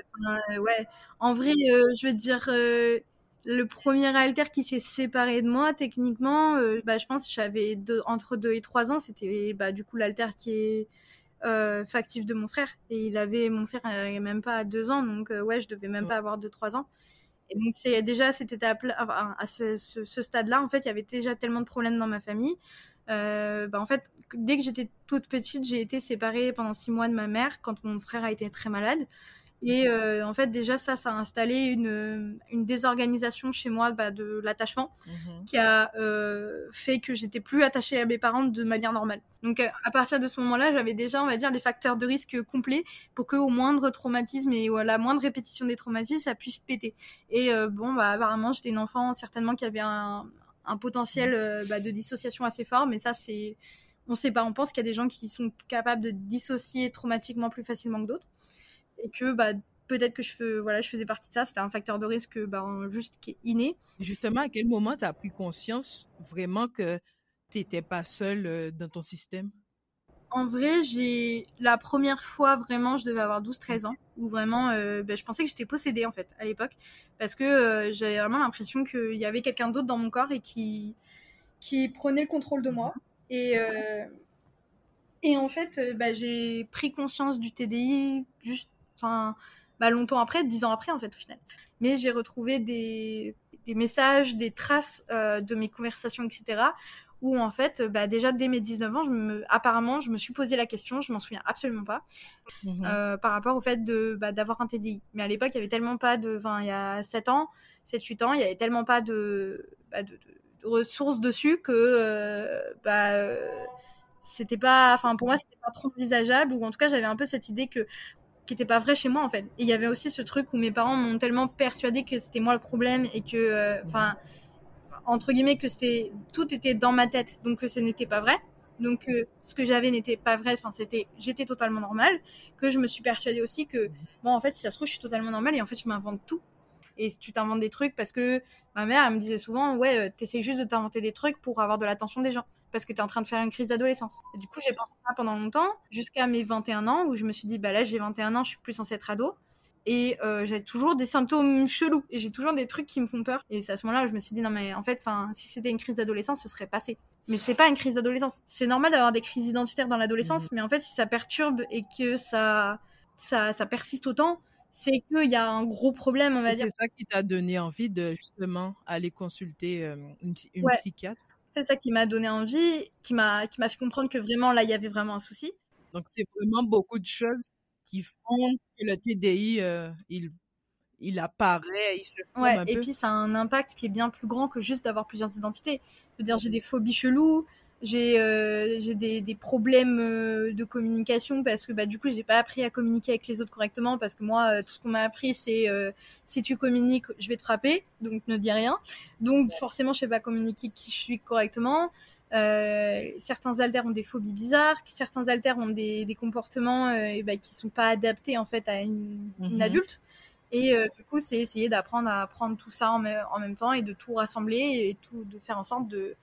euh, ouais. En vrai, euh, je veux dire, euh, le premier alter qui s'est séparé de moi, techniquement, bah, je pense que j'avais deux- entre 2 et 3 ans. C'était bah, du coup l'alter qui est factif de mon frère. Et il avait, mon frère n'avait même pas 2 ans, donc ouais, je devais même Ouais. pas avoir 2-3 ans. Et donc, c'est déjà à cette enfin, à ce, ce- ce stade-là, en fait, il y avait déjà tellement de problèmes dans ma famille. Euh, bah, en fait, dès que j'étais toute petite, j'ai été séparée pendant six mois de ma mère quand mon frère a été très malade. Et euh, en fait, déjà, ça, ça a installé une, une désorganisation chez moi bah, de l'attachement Mhm. qui a euh, fait que j'étais plus attachée à mes parents de manière normale. Donc, euh, à partir de ce moment-là, j'avais déjà, on va dire, les facteurs de risque complets pour que au moindre traumatisme et à la moindre répétition des traumatismes, ça puisse péter. Et euh, bon, bah, apparemment, j'étais une enfant certainement qui avait un, un potentiel euh, bah, de dissociation assez fort, mais ça, c'est. On sait pas, on pense qu'il y a des gens qui sont capables de dissocier traumatiquement plus facilement que d'autres. Et que bah, peut-être que je, faisais partie de ça, c'était un facteur de risque bah, juste qui est inné. Justement, à quel moment tu as pris conscience vraiment que tu n'étais pas seule euh, dans ton système? En vrai, j'ai la première fois vraiment, je devais avoir 12-13 ans, où vraiment, euh, ben, je pensais que j'étais possédée en fait à l'époque, parce que euh, j'avais vraiment l'impression qu'il y avait quelqu'un d'autre dans mon corps et qui qui prenait le contrôle de moi. Et euh, et en fait, bah, j'ai pris conscience du TDI juste, bah, longtemps après, 10 ans après en fait au final. Mais j'ai retrouvé des des messages, des traces de mes conversations, etc où en fait, bah, déjà dès mes 19 ans, je me, apparemment, je me suis posé la question, je m'en souviens absolument pas, mmh euh, par rapport au fait de, bah, d'avoir un TDI. Mais à l'époque, il y avait tellement pas de, enfin, il y a 7 ans, 7-8 ans, il y avait tellement pas de, bah, de, ressources dessus que, euh, bah, c'était pas, enfin, pour moi, c'était pas trop envisageable, ou en tout cas, j'avais un peu cette idée que qui n'était pas vrai chez moi en fait. Et il y avait aussi ce truc où mes parents m'ont tellement persuadé que c'était moi le problème et que, euh, enfin, entre guillemets que tout était dans ma tête, donc que ce n'était pas vrai. Donc euh, ce que j'avais n'était pas vrai, enfin c'était j'étais totalement normale, que je me suis persuadée aussi que bon en fait si ça se trouve je suis totalement normale et en fait je m'invente tout. Et tu t'inventes des trucs parce que ma mère elle me disait souvent ouais euh, t'essayes juste de t'inventer des trucs pour avoir de l'attention des gens parce que t'es en train de faire une crise d'adolescence. Du coup j'ai pensé ça pendant longtemps jusqu'à mes 21 ans où je me suis dit bah là j'ai 21 ans je suis plus censée être ado et euh, j'ai toujours des symptômes chelous. Et j'ai toujours des trucs qui me font peur. Et c'est à ce moment-là où je me suis dit non mais en fait enfin si c'était une crise d'adolescence ce serait passé. Mais c'est pas une crise d'adolescence. C'est normal d'avoir des crises identitaires dans l'adolescence mhm. mais en fait si ça perturbe et que ça ça, ça persiste autant c'est qu'il y a un gros problème on va dire. c'est ça qui t'a donné envie de justement aller consulter euh, une, psychiatre? C'est ça qui m'a donné envie qui m'a qui m'a fait comprendre que vraiment là il y avait vraiment un souci. Donc c'est vraiment beaucoup de choses qui font que le TDI, euh, il, il apparaît, il se ouais, un et puis ça a un impact qui est bien plus grand que juste d'avoir plusieurs identités. Je veux dire, j'ai des phobies cheloues, j'ai euh, des, des, problèmes euh, de communication parce que bah, du coup, j'ai pas appris à communiquer avec les autres correctement parce que moi, tout ce qu'on m'a appris, c'est si tu communiques, je vais te frapper, donc ne dis rien. Donc forcément, je sais pas communiquer qui je suis correctement. Euh, certains alters ont des phobies bizarres, certains alters ont des, des comportements euh, bah, qui sont pas adaptés en fait à une, une mhm. adulte. Et euh, du coup, c'est essayer d'apprendre à prendre tout ça en, en, même temps et de tout rassembler et tout, de faire en sorte de,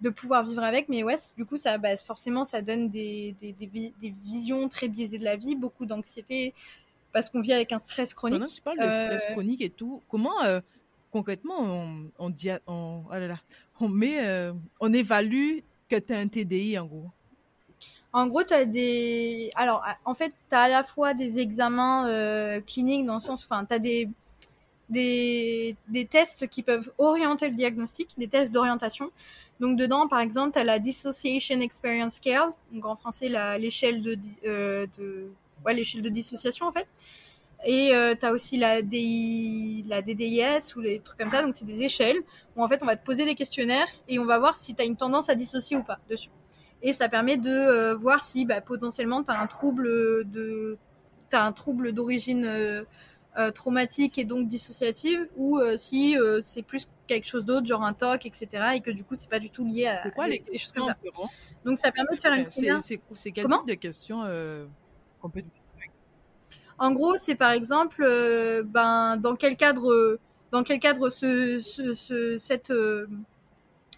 de pouvoir vivre avec. Mais ouais, du coup, ça, bah, forcément, ça donne des, des, des, visions très biaisées de la vie, beaucoup d'anxiété, parce qu'on vit avec un stress chronique. Pendant tu parles de stress chronique et tout, comment concrètement on, on dit, on, oh là là, on met, euh, on évalue que tu as un TDI en gros En gros, tu as des. Alors, en fait, tu as à la fois des examens euh, cliniques dans le sens. Enfin, tu as des, des, des, tests qui peuvent orienter le diagnostic, des tests d'orientation. Donc, dedans, par exemple, tu as la Dissociation Experience Scale, donc en français, l'échelle de, euh, de, ouais, de dissociation, en fait. Et euh, tu as aussi la, DI, la DDIS ou les trucs comme ça. Donc, c'est des échelles où en fait, on va te poser des questionnaires et on va voir si tu as une tendance à dissocier ou pas dessus. Et ça permet de euh, voir si bah, potentiellement tu as un trouble de as un trouble d'origine euh, traumatique et donc dissociative ou si c'est plus quelque chose d'autre, genre un TOC, etc. Et que du coup, c'est pas du tout lié à, quoi, les, des choses comme ça. Donc, ça permet de faire une C'est quel type de questions qu'on peut en gros, c'est par exemple, euh, ben, dans quel cadre, dans quel cadre ce, ce, cette, euh,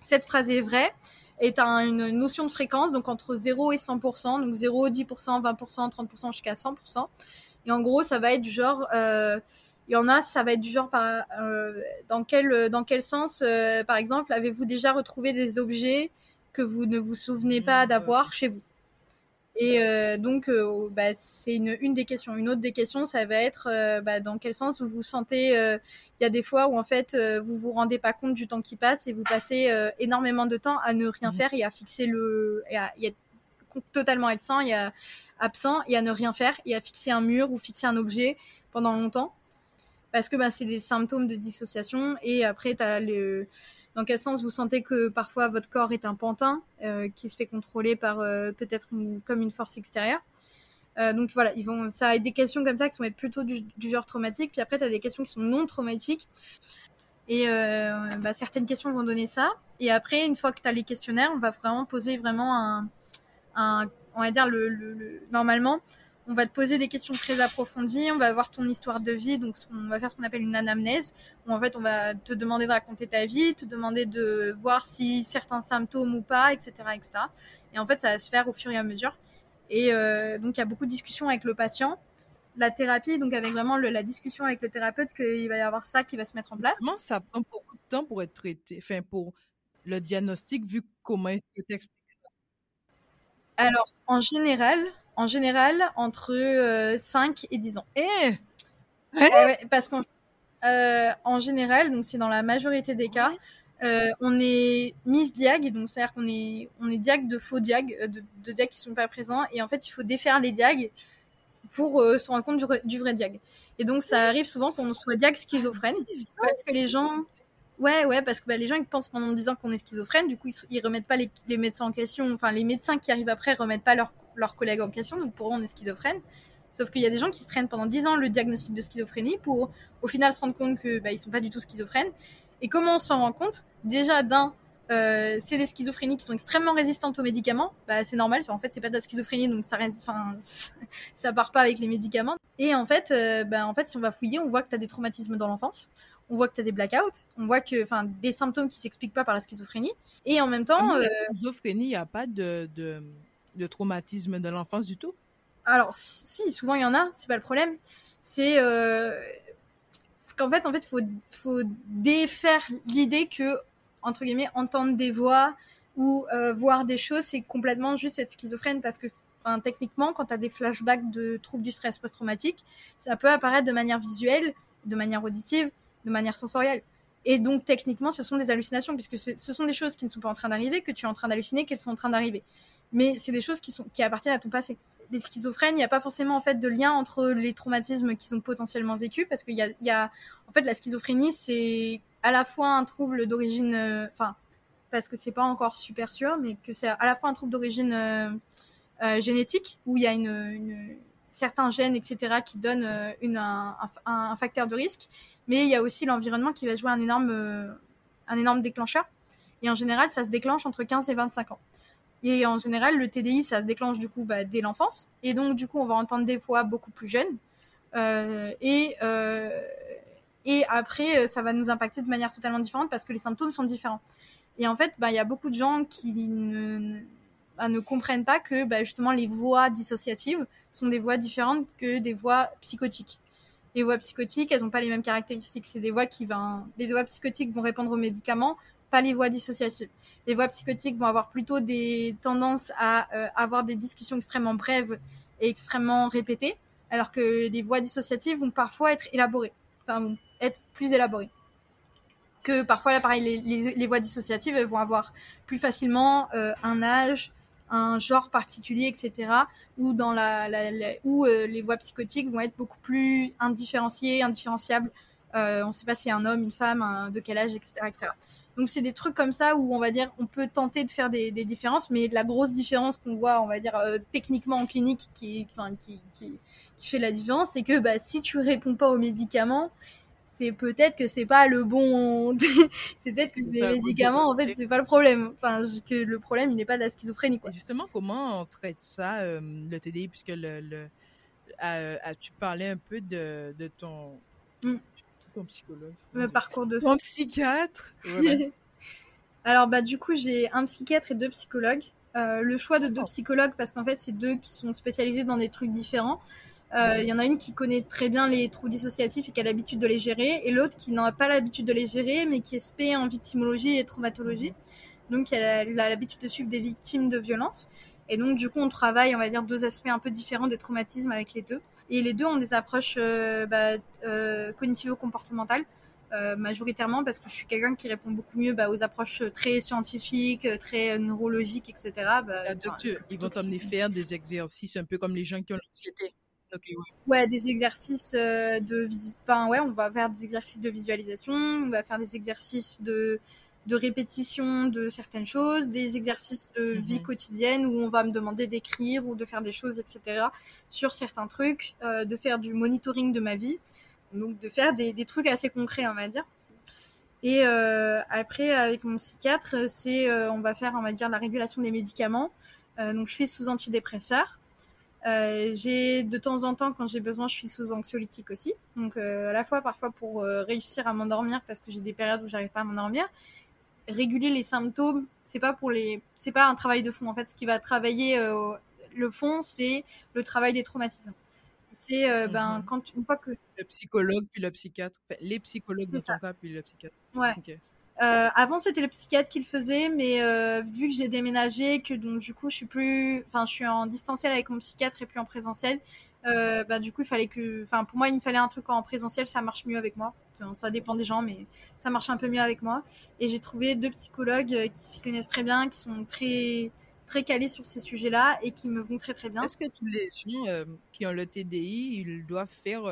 cette phrase est vraie est une notion de fréquence, donc entre 0 et 100%, donc 0, 10%, 20%, 30% jusqu'à 100%. Et en gros, ça va être du genre, euh, il y en a, ça va être du genre, par, dans, quel, dans quel sens, par exemple, avez-vous déjà retrouvé des objets que vous ne vous souvenez pas mmh, d'avoir chez vous? Et euh, donc, euh, bah, c'est une, une, des questions. Une autre des questions, ça va être euh, bah, dans quel sens vous vous sentez. Il y a des fois où en fait, vous vous rendez pas compte du temps qui passe et vous passez énormément de temps à ne rien mmh. faire et à fixer le, et à, et totalement être sans, et à, absent et à ne rien faire et à fixer un mur ou fixer un objet pendant longtemps parce que bah, c'est des symptômes de dissociation et après tu as le dans quel sens vous sentez que parfois votre corps est un pantin euh, qui se fait contrôler par euh, peut-être comme une force extérieure? Euh, donc voilà, ça a des questions comme ça qui vont être plutôt du, genre traumatique. Puis après, tu as des questions qui sont non traumatiques. Et bah, certaines questions vont donner ça. Et après, une fois que tu as les questionnaires, on va vraiment poser vraiment un, un on va dire le normalement, on va te poser des questions très approfondies, on va voir ton histoire de vie, donc on va faire ce qu'on appelle une anamnèse, où en fait on va te demander de raconter ta vie, te demander de voir si certains symptômes ou pas, etc., etc. Et en fait ça va se faire au fur et à mesure. Et euh, donc il y a beaucoup de discussions avec le patient. La thérapie, donc avec vraiment la discussion avec le thérapeute, qu'il va y avoir ça qui va se mettre en place. Comment ça prend beaucoup de temps pour être traité, enfin pour le diagnostic, vu comment est-ce que tu expliques ça? Alors en général, en général, entre 5 euh, et 10 ans. Eh ouais, parce qu'en En général, donc c'est dans la majorité des cas. on est mis diag, donc c'est-à-dire qu'on est, on est diag de faux diag, de, de diag qui sont pas présents, et en fait il faut défaire les diags pour se rendre compte du, du, vrai diag. Et donc ça arrive souvent qu'on soit diag schizophrène, parce que les gens, Ouais, ouais, parce que bah, les gens ils pensent pendant 10 ans qu'on est schizophrène, du coup ils, ils remettent pas les, les, médecins en question, enfin les médecins qui arrivent après remettent pas leurs leurs collègues en question, donc pour eux on est schizophrène. Sauf qu'il y a des gens qui se traînent pendant 10 ans le diagnostic de schizophrénie pour au final se rendre compte que bah, ils sont pas du tout schizophrènes. Et comment on s'en rend compte? Déjà d'un, euh, c'est des schizophrénies qui sont extrêmement résistantes aux médicaments. Bah, c'est normal, en fait c'est pas de la schizophrénie donc ça reste, ça part pas avec les médicaments. Et en fait, euh, bah, en fait si on va fouiller, on voit que tu as des traumatismes dans l'enfance on voit que tu as des blackouts, on voit que, enfin, des symptômes qui s'expliquent pas par la schizophrénie. Et en même temps. La euh, schizophrénie, il n'y a pas de, de, traumatisme de l'enfance du tout? Alors, si, souvent il y en a, c'est pas le problème. C'est euh, qu'en fait, en fait, faut, défaire l'idée que, entre guillemets, entendre des voix ou euh, voir des choses, c'est complètement juste être schizophrène parce que techniquement, quand tu as des flashbacks de troubles du stress post-traumatique, ça peut apparaître de manière visuelle, de manière auditive, de manière sensorielle. Et donc, techniquement, ce sont des hallucinations, puisque ce sont des choses qui ne sont pas en train d'arriver, que tu es en train d'halluciner, qu'elles sont en train d'arriver. Mais c'est des choses qui, sont, qui appartiennent à ton passé. Les schizophrènes, il n'y a pas forcément en fait de lien entre les traumatismes qu'ils ont potentiellement vécu, parce qu'il y a, en fait, la schizophrénie, c'est à la fois un trouble d'origine, euh, enfin, parce que c'est pas encore super sûr, mais que c'est à la fois un trouble d'origine euh, euh, génétique, où il y a une, certains gènes, etc., qui donnent une, un, un, facteur de risque, mais il y a aussi l'environnement qui va jouer un énorme, euh, déclencheur. Et en général, ça se déclenche entre 15 et 25 ans. Et en général, le TDI, ça se déclenche du coup bah, dès l'enfance. Et donc, du coup, on va entendre des voix beaucoup plus jeunes. Euh, et, euh, et après, ça va nous impacter de manière totalement différente parce que les symptômes sont différents. Et en fait, bah, il y a beaucoup de gens qui ne, bah, ne comprennent pas que bah, justement les voix dissociatives sont des voix différentes que des voix psychotiques les voix psychotiques, elles n'ont pas les mêmes caractéristiques. C'est des voix qui vont, les voix psychotiques vont répondre aux médicaments, pas les voix dissociatives. Les voix psychotiques vont avoir plutôt des tendances à euh, avoir des discussions extrêmement brèves et extrêmement répétées, alors que les voix dissociatives vont parfois être élaborées, être plus élaborées. Que parfois, pareil, les, voix dissociatives vont avoir plus facilement euh, un âge, un genre particulier, etc. Ou dans la, où euh, les voix psychotiques vont être beaucoup plus indifférenciées, indifférenciables. Euh, on ne sait pas si c'est un homme, une femme, de quel âge, etc., etc. Donc c'est des trucs comme ça où on va dire on peut tenter de faire des, différences, mais la grosse différence qu'on voit, on va dire euh, techniquement en clinique, qui, qui, qui, fait la différence, c'est que bah, si tu réponds pas aux médicaments, c'est peut-être que c'est pas le bon c'est peut-être que les médicaments en fait c'est pas le problème. Enfin que le problème il n'est pas de la schizophrénie quoi. Justement comment on traite ça euh, le TDI puisque le, le tu parlais un peu de, de ton mm. ton psychologue? Le parcours de ton psychiatre? Alors bah du coup j'ai un psychiatre et deux psychologues. Euh, le choix de deux oh. psychologues parce qu'en fait c'est deux qui sont spécialisés dans des trucs différents. euh, il y en a une qui connaît très bien les troubles dissociatifs et qui a l'habitude de les gérer, et l'autre qui n'a pas l'habitude de les gérer, mais qui est spé en victimologie et traumatologie. Donc, elle a l'habitude de suivre des victimes de violence. Et donc, du coup, on travaille, on va dire, deux aspects un peu différents des traumatismes avec les deux. Et les deux ont des approches euh, bah, euh, cognitivo-comportementales, majoritairement, parce que je suis quelqu'un qui répond beaucoup mieux bah, aux approches très scientifiques, très neurologiques, etc. Bah, ils vont t'amener faire des exercices un peu comme les gens qui ont l'anxiété. Ouais, des exercices euh, de enfin, ouais, on va faire des exercices de visualisation, on va faire des exercices de, de répétition de certaines choses, des exercices de mhm. vie quotidienne où on va me demander d'écrire ou de faire des choses, etc. sur certains trucs, euh, de faire du monitoring de ma vie, donc de faire des, des trucs assez concrets, on va dire. Et euh, après, avec mon psychiatre, c'est on va faire, on va dire, la régulation des médicaments. donc, je suis sous antidépresseur. Euh, j'ai de temps en temps, quand j'ai besoin, je suis sous anxiolytique aussi. Donc euh, à la fois parfois pour euh, réussir à m'endormir parce que j'ai des périodes où j'arrive pas à m'endormir. Réguler les symptômes, c'est pas pour les, c'est pas un travail de fond. En fait, ce qui va travailler le fond, c'est le travail des traumatismes. C'est ben quand une fois que le psychologue puis le psychiatre, les psychologues dans ton cas puis le psychiatre. Ouais. Euh, avant, c'était le psychiatre qui le faisait, mais euh, vu que j'ai déménagé, que donc du coup, je suis plus, enfin, je suis en distanciel avec mon psychiatre et plus en présentiel. Euh, bah, du coup, il fallait que, enfin, pour moi, il me fallait un truc en présentiel, ça marche mieux avec moi. Ça dépend des gens, mais ça marche un peu mieux avec moi. Et j'ai trouvé deux psychologues qui s'y connaissent très bien, qui sont très, très calés sur ces sujets-là et qui me vont très très bien. Est-ce que tous les gens qui ont le TDI, ils doivent faire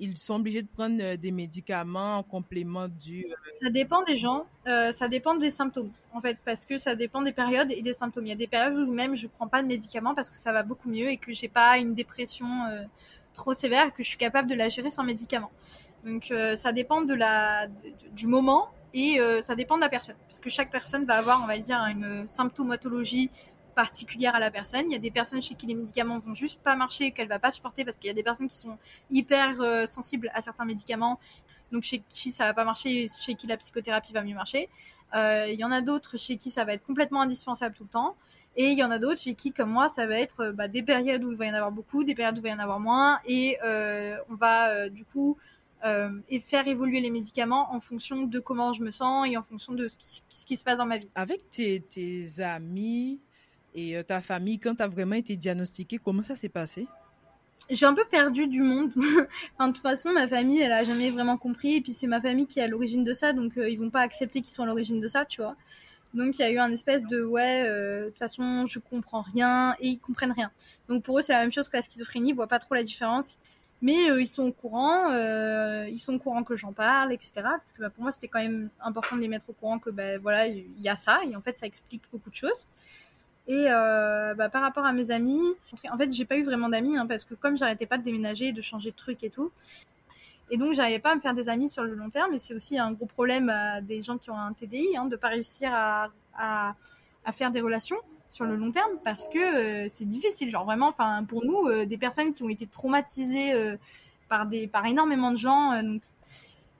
ils sont obligés de prendre euh, des médicaments en complément du... Euh, ça dépend des gens, euh, ça dépend des symptômes, en fait, parce que ça dépend des périodes et des symptômes. Il y a des périodes où même je ne prends pas de médicaments parce que ça va beaucoup mieux et que j'ai pas une dépression trop sévère et que je suis capable de la gérer sans médicaments. Donc ça dépend de la, du moment et ça dépend de la personne, parce que chaque personne va avoir, on va dire, une symptomatologie particulière à la personne. Il y a des personnes chez qui les médicaments vont juste pas marcher et qu'elle va pas supporter parce qu'il y a des personnes qui sont hyper euh, sensibles à certains médicaments. Donc chez qui ça va pas marcher, chez qui la psychothérapie va mieux marcher. Euh, il y en a d'autres chez qui ça va être complètement indispensable tout le temps. Et il y en a d'autres chez qui, comme moi, ça va être bah, des périodes où il va y en avoir beaucoup, des périodes où il va y en avoir moins. Et euh, on va du coup faire évoluer les médicaments en fonction de comment je me sens et en fonction de ce qui, se passe dans ma vie. Avec tes amis, et euh, ta famille, quand tu as vraiment été diagnostiquée, comment ça s'est passé? J'ai un peu perdu du monde. enfin, de toute façon, ma famille, elle a jamais vraiment compris. Et puis, c'est ma famille qui est à l'origine de ça. Donc, euh, ils vont pas accepter qu'ils soient à l'origine de ça, tu vois. Donc, il y a eu un espèce de ouais, euh, de toute façon, je comprends rien. Et ils comprennent rien. Donc, pour eux, c'est la même chose que la schizophrénie. Ils voient pas trop la différence. Mais ils sont au courant. ils sont au courant que j'en parle, etc. Parce que bah, pour moi, c'était quand même important de les mettre au courant que bah, voilà, il y a ça. Et en fait, ça explique beaucoup de choses. Et euh, bah, par rapport à mes amis, en fait, j'ai pas eu vraiment d'amis hein, parce que comme j'arrêtais pas de déménager, de changer de trucs et tout, et donc j'arrivais pas à me faire des amis sur le long terme. Et c'est aussi un gros problème à des gens qui ont un TDI, hein, de pas réussir à, à, faire des relations sur le long terme parce que euh, c'est difficile. Genre vraiment, enfin pour nous, euh, des personnes qui ont été traumatisées par des par énormément de gens.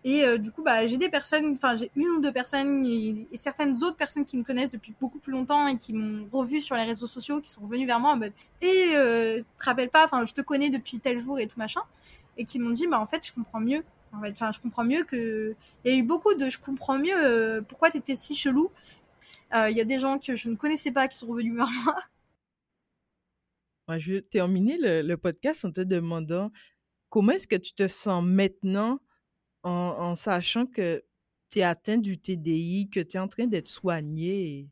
Et euh, du coup, bah, j'ai des personnes, enfin, j'ai une ou deux personnes et, certaines autres personnes qui me connaissent depuis beaucoup plus longtemps et qui m'ont revu sur les réseaux sociaux, qui sont revenus vers moi en mode, et euh, te rappelles pas, enfin, je te connais depuis tel jour et tout machin, et qui m'ont dit, bah, en fait, je comprends mieux. En fait, enfin, je comprends mieux que. Il y a eu beaucoup de je comprends mieux euh, pourquoi tu étais si chelou? Euh, il y a des gens que je ne connaissais pas qui sont revenus vers moi. Moi, je vais terminer le podcast en te demandant comment est-ce que tu te sens maintenant en, sachant que tu es atteint du TDI, que tu es en train d'être soigné.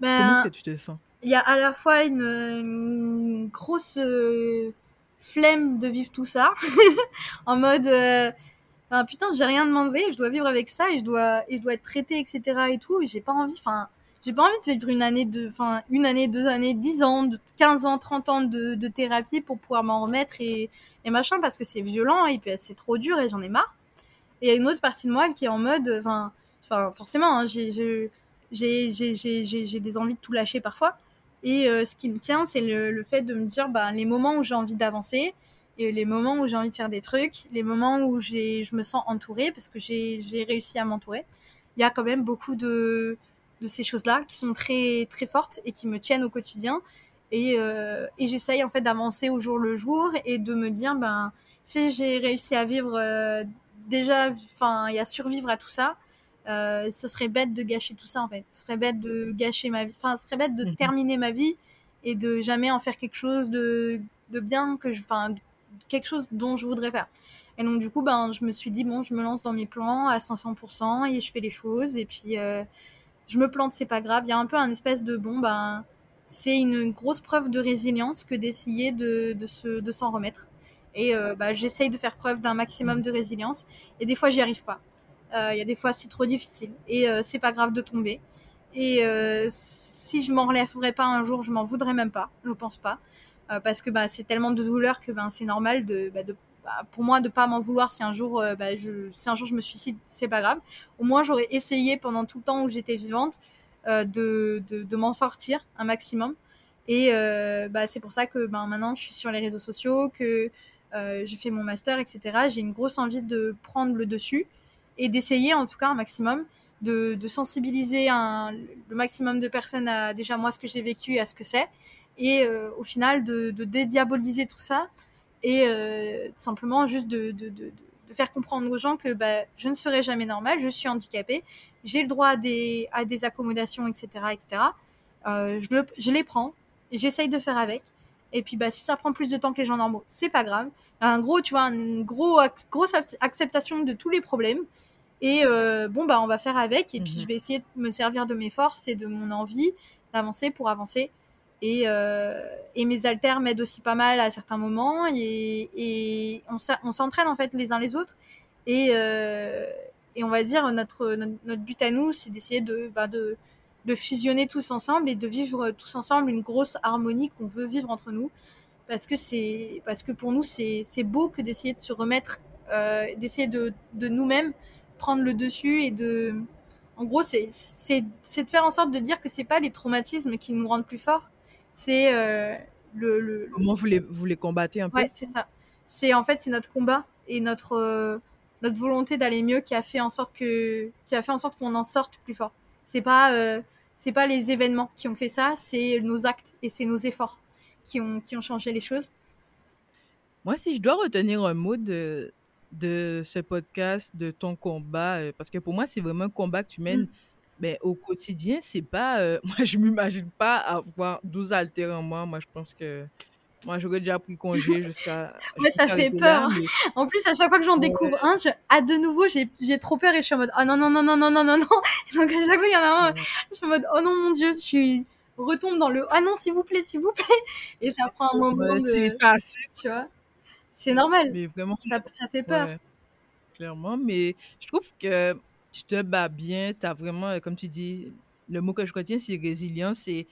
Ben, comment est-ce que tu te sens? Il y a à la fois une, grosse euh, flemme de vivre tout ça, en mode euh, putain, j'ai rien demandé, je dois vivre avec ça et je dois, et je dois être traité, etc. et tout, et j'ai pas envie, enfin, j'ai pas envie de vivre une année, de, enfin, une année, deux années, dix ans, de 15 ans, 30 ans de, de thérapie pour pouvoir m'en remettre et, et machin, parce que c'est violent et puis c'est trop dur et j'en ai marre. Et il y a une autre partie de moi qui est en mode, enfin, forcément, hein, j'ai des envies de tout lâcher parfois. Et euh, ce qui me tient, c'est le, fait de me dire, bah, les moments où j'ai envie d'avancer, les moments où j'ai envie de faire des trucs, les moments où je me sens entourée, parce que j'ai réussi à m'entourer, il y a quand même beaucoup de, ces choses-là qui sont très, fortes et qui me tiennent au quotidien. Et, euh, et j'essaye en fait d'avancer au jour le jour et de me dire, ben, si j'ai réussi à vivre euh, déjà, enfin, il y a survivre à tout ça. Euh, ce serait bête de gâcher tout ça en fait. Ce serait bête de gâcher ma vie. Enfin, ce serait bête de mhm. terminer ma vie et de jamais en faire quelque chose de, de bien que je, enfin, quelque chose dont je voudrais faire. Et donc du coup, ben, je me suis dit bon, je me lance dans mes plans à 500% et je fais les choses. Et puis euh, je me plante, c'est pas grave. Il y a un peu un espèce de bon, ben, c'est une grosse preuve de résilience que d'essayer de, de, se, de s'en remettre. Et euh, bah, j'essaye de faire preuve d'un maximum de résilience. Et des fois, j'y arrive pas. Euh, il y a des fois, c'est trop difficile. Et euh, c'est pas grave de tomber. Et si je m'en relèverais pas un jour, je m'en voudrais même pas. Je pense pas. parce que bah, c'est tellement de douleur que ben, c'est normal bah, pour moi de pas m'en vouloir si un jour je si un jour je me suicide c'est pas grave au moins j'aurais essayé pendant tout le temps où j'étais vivante de, m'en sortir un maximum et c'est pour ça que ben, maintenant je suis sur les réseaux sociaux que euh, j'ai fait mon master, etc. J'ai une grosse envie de prendre le dessus et d'essayer en tout cas un maximum de, sensibiliser le maximum de personnes à déjà moi ce que j'ai vécu et à ce que c'est et euh, au final de, dédiaboliser tout ça et euh, simplement juste de, faire comprendre aux gens que bah, je ne serai jamais normale, je suis handicapée, j'ai le droit à des, accommodations, etc., etc. Euh, je, je les prends, j'essaye de faire avec. Et puis, bah, si ça prend plus de temps que les gens normaux, c'est pas grave. Un gros, tu vois, une gros, grosse acceptation de tous les problèmes. Et euh, bon, bah, on va faire avec. Et puis, mhm. je vais essayer de me servir de mes forces et de mon envie d'avancer pour avancer. Et, euh, et mes alters m'aident aussi pas mal à certains moments. Et, et on s'entraîne en fait les uns les autres. Et, euh, et on va dire, notre, notre, but à nous, c'est d'essayer de, bah, de, de fusionner tous ensemble et de vivre tous ensemble une grosse harmonie qu'on veut vivre entre nous. Parce que, c'est, parce que pour nous, c'est, beau que d'essayer de se remettre, euh, d'essayer de, de nous-mêmes prendre le dessus et de. En gros, c'est, de faire en sorte de dire que c'est pas les traumatismes qui nous rendent plus forts, c'est euh, le, le, Comment vous les, vous les combattez un peu? Ouais, c'est ça. C'est en fait, c'est notre combat et notre. Euh, notre volonté d'aller mieux qui a fait en sorte que qui a fait en sorte qu'on en sorte plus fort. C'est pas euh, c'est pas les événements qui ont fait ça, c'est nos actes et c'est nos efforts qui ont qui ont changé les choses. Moi, si je dois retenir un mot de de ce podcast, de ton combat, euh, parce que pour moi, c'est vraiment un combat que tu mènes. Mais mm. ben, au quotidien, c'est pas. Euh, moi, je m'imagine pas avoir 12 altères en moi. Moi, je pense que moi, j'aurais déjà pris congé jusqu'à. Mais ça fait peur. Hein. En plus, à chaque fois que j'en découvre un, je... ah, de nouveau, j'ai trop peur et je suis en mode, oh non, non, non, non, non, non, non, non. Donc, à chaque fois, il y en a un, je suis en mode, oh non, mon dieu, je suis retombe dans le, ah non, s'il vous plaît, s'il vous plaît. Et ça prend un moment. de... C'est ça, tu vois. C'est normal. Mais vraiment. Ça, ça fait peur. clairement, mais je trouve que tu te bats bien, tu as vraiment, comme tu dis, le mot que je retiens, c'est résilience et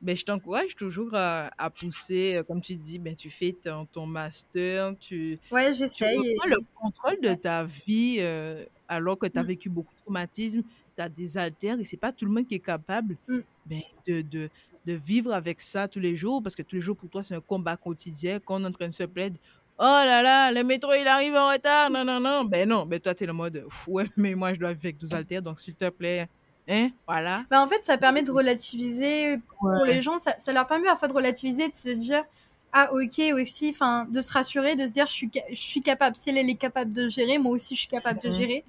ben, je t'encourage toujours à, à, pousser, euh, comme tu dis, ben, tu fais ton, ton master, tu, ouais, tu reprends le contrôle de ta vie euh, alors que tu as mmh. vécu beaucoup de traumatismes, tu as des altères et c'est pas tout le monde qui est capable mmh. ben, de, de, de, vivre avec ça tous les jours parce que tous les jours pour toi c'est un combat quotidien quand on est en train de se plaindre. Oh là là, le métro il arrive en retard, non, non, non. Ben non, ben toi tu es le mode, ouais, mais moi je dois vivre avec 12 altères donc s'il te plaît, Hein, voilà. Bah, en fait, ça permet de relativiser pour les gens. Ça, leur permet à la fois de relativiser, de se dire ah ok aussi, enfin de se rassurer, de se dire je suis je suis capable. Si elle, est capable de gérer, moi aussi je suis capable de gérer.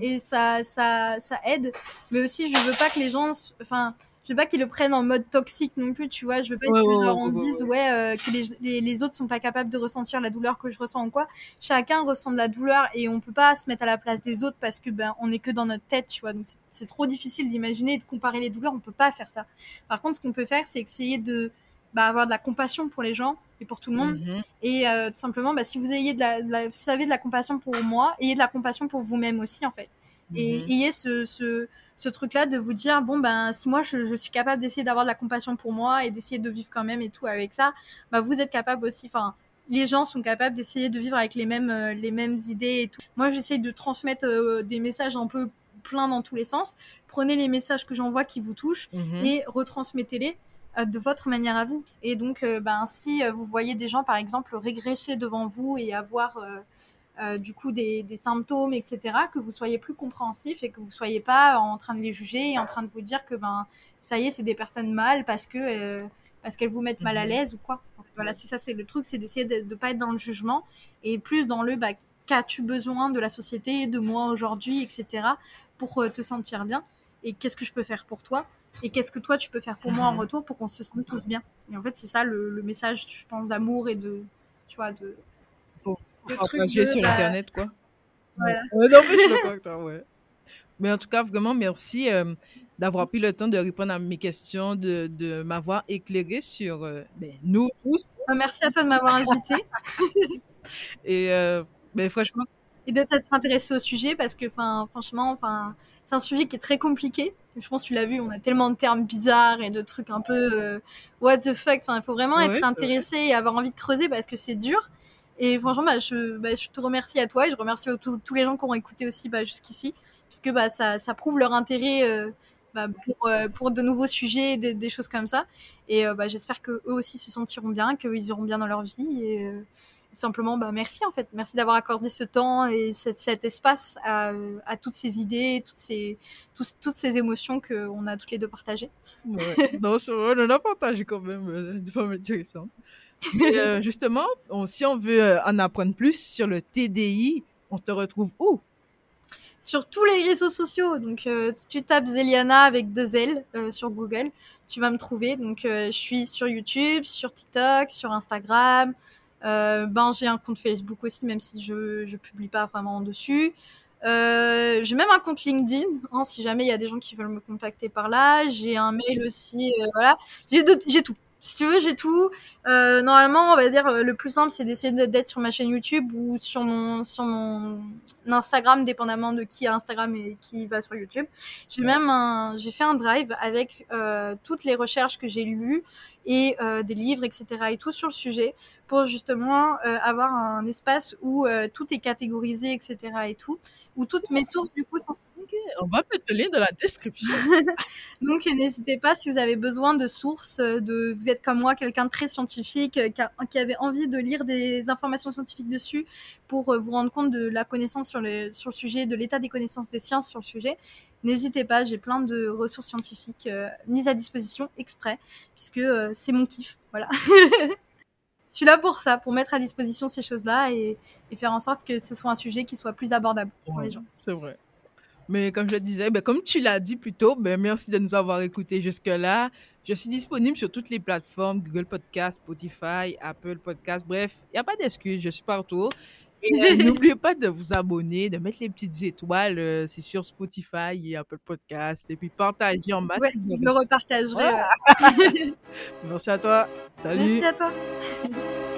Et ça ça ça aide. Mais aussi je veux pas que les gens, enfin je veux pas qu'ils le prennent en mode toxique non plus, tu vois. Je veux pas qu'ils leur disent ouais euh, que les, les, autres sont pas capables de ressentir la douleur que je ressens ou quoi. Chacun ressent de la douleur et on peut pas se mettre à la place des autres parce que ben on est que dans notre tête, tu vois. Donc c'est trop difficile d'imaginer et de comparer les douleurs. On peut pas faire ça. Par contre, ce qu'on peut faire, c'est essayer de bah, avoir de la compassion pour les gens et pour tout le monde. Mm-hmm. Et euh, tout simplement, bah, si vous ayez de la, de si vous avez de la compassion pour moi, ayez de la compassion pour vous-même aussi en fait. Et mm-hmm. ayez ce, ce ce truc-là de vous dire bon ben si moi je, suis capable d'essayer d'avoir de la compassion pour moi et d'essayer de vivre quand même et tout avec ça, bah vous êtes capable aussi. Enfin, les gens sont capables d'essayer de vivre avec les mêmes euh, les mêmes idées et tout. Moi, j'essaie de transmettre euh, des messages un peu plein dans tous les sens. Prenez les messages que j'envoie qui vous touchent mhm. et retransmettez-les euh, de votre manière à vous. Et donc, ben, si vous voyez des gens, par exemple, régresser devant vous et avoir euh, du coup des, symptômes, etc., que vous soyez plus compréhensif et que vous soyez pas en train de les juger et en train de vous dire que ben ça y est, c'est des personnes mal parce que euh, parce qu'elles vous mettent mal à mhm. l'aise ou quoi. voilà, c'est ça, c'est le truc, c'est d'essayer de ne pas être dans le jugement et plus dans le bah, qu'as-tu besoin de la société, de moi aujourd'hui, etc., pour euh, te sentir bien et qu'est-ce que je peux faire pour toi et qu'est-ce que toi tu peux faire pour moi en mhm. retour pour qu'on se sente tous bien. Et en fait, c'est ça le, le, message, je pense, d'amour et de, tu vois, de, partager sur bah, Internet, quoi. Voilà. non, mais je ouais. Mais en tout cas, vraiment, merci euh, d'avoir pris le temps de répondre à mes questions, de, de m'avoir éclairé sur euh, ben, nous tous. Euh, merci à toi de m'avoir invité. Et ben, franchement. Et de t'être intéressé au sujet parce que, franchement, enfin, c'est un sujet qui est très compliqué. Je pense que tu l'as vu, on a tellement de termes bizarres et de trucs un peu what the fuck. il faut vraiment être intéressé et avoir envie de creuser parce que c'est dur. Et franchement, bah, je, bah, je, te remercie à toi et je remercie tous les gens qui ont écouté aussi bah, jusqu'ici, puisque ça, prouve leur intérêt euh, pour, euh, pour, de nouveaux sujets, des, choses comme ça. Et euh, j'espère qu'eux aussi se sentiront bien, qu'ils iront bien dans leur vie. Et tout simplement, merci en fait. Merci d'avoir accordé ce temps et cet, espace à, toutes ces idées, toutes ces, toutes ces émotions qu'on a toutes les deux partagées. Ouais. non, on en a partagé quand même de façon intéressante. Euh, justement, si on veut euh, en apprendre plus sur le TDI, on te retrouve où? Sur tous les réseaux sociaux. Donc, tu tapes Zeliana avec deux L sur Google, tu vas me trouver. Donc, je suis sur YouTube, sur TikTok, sur Instagram. ben, j'ai un compte Facebook aussi, même si je ne publie pas vraiment dessus. Euh, j'ai même un compte LinkedIn, hein, si jamais il y a des gens qui veulent me contacter par là. J'ai un mail aussi, euh, voilà. J'ai tout. Si tu veux, j'ai tout. Euh, normalement, on va dire le plus simple, c'est d'essayer d'être sur ma chaîne YouTube ou sur mon sur mon Instagram, dépendamment de qui a Instagram et qui va sur YouTube. J'ai même un, j'ai fait un drive avec toutes les recherches que j'ai lues et des livres, etc. et tout sur le sujet pour justement avoir un espace où tout est catégorisé, etc. et tout où toutes mes sources du coup sont. on va mettre le lien dans la description. Donc n'hésitez pas si vous avez besoin de sources, euh, de vous êtes comme moi quelqu'un de très scientifique euh, qui, avait envie de lire des informations scientifiques dessus pour euh, vous rendre compte de la connaissance sur le sur le sujet, de l'état des connaissances des sciences sur le sujet. N'hésitez pas, j'ai plein de ressources scientifiques mises à disposition exprès puisque c'est mon kiff, voilà. je suis là pour ça, pour mettre à disposition ces choses-là et, faire en sorte que ce soit un sujet qui soit plus abordable pour les gens. C'est vrai. Mais comme je le disais, ben, comme tu l'as dit plus tôt, ben, merci de nous avoir écoutés jusque-là. Je suis disponible sur toutes les plateformes, Google Podcast, Spotify, Apple Podcast, bref, il n'y a pas d'excuse, je suis partout. Et euh, n'oubliez pas de vous abonner, de mettre les petites étoiles, euh, c'est sur Spotify et Apple Podcast, et puis partager en masse. Ouais, je le repartagerai. Merci à toi. Salut. Merci à toi.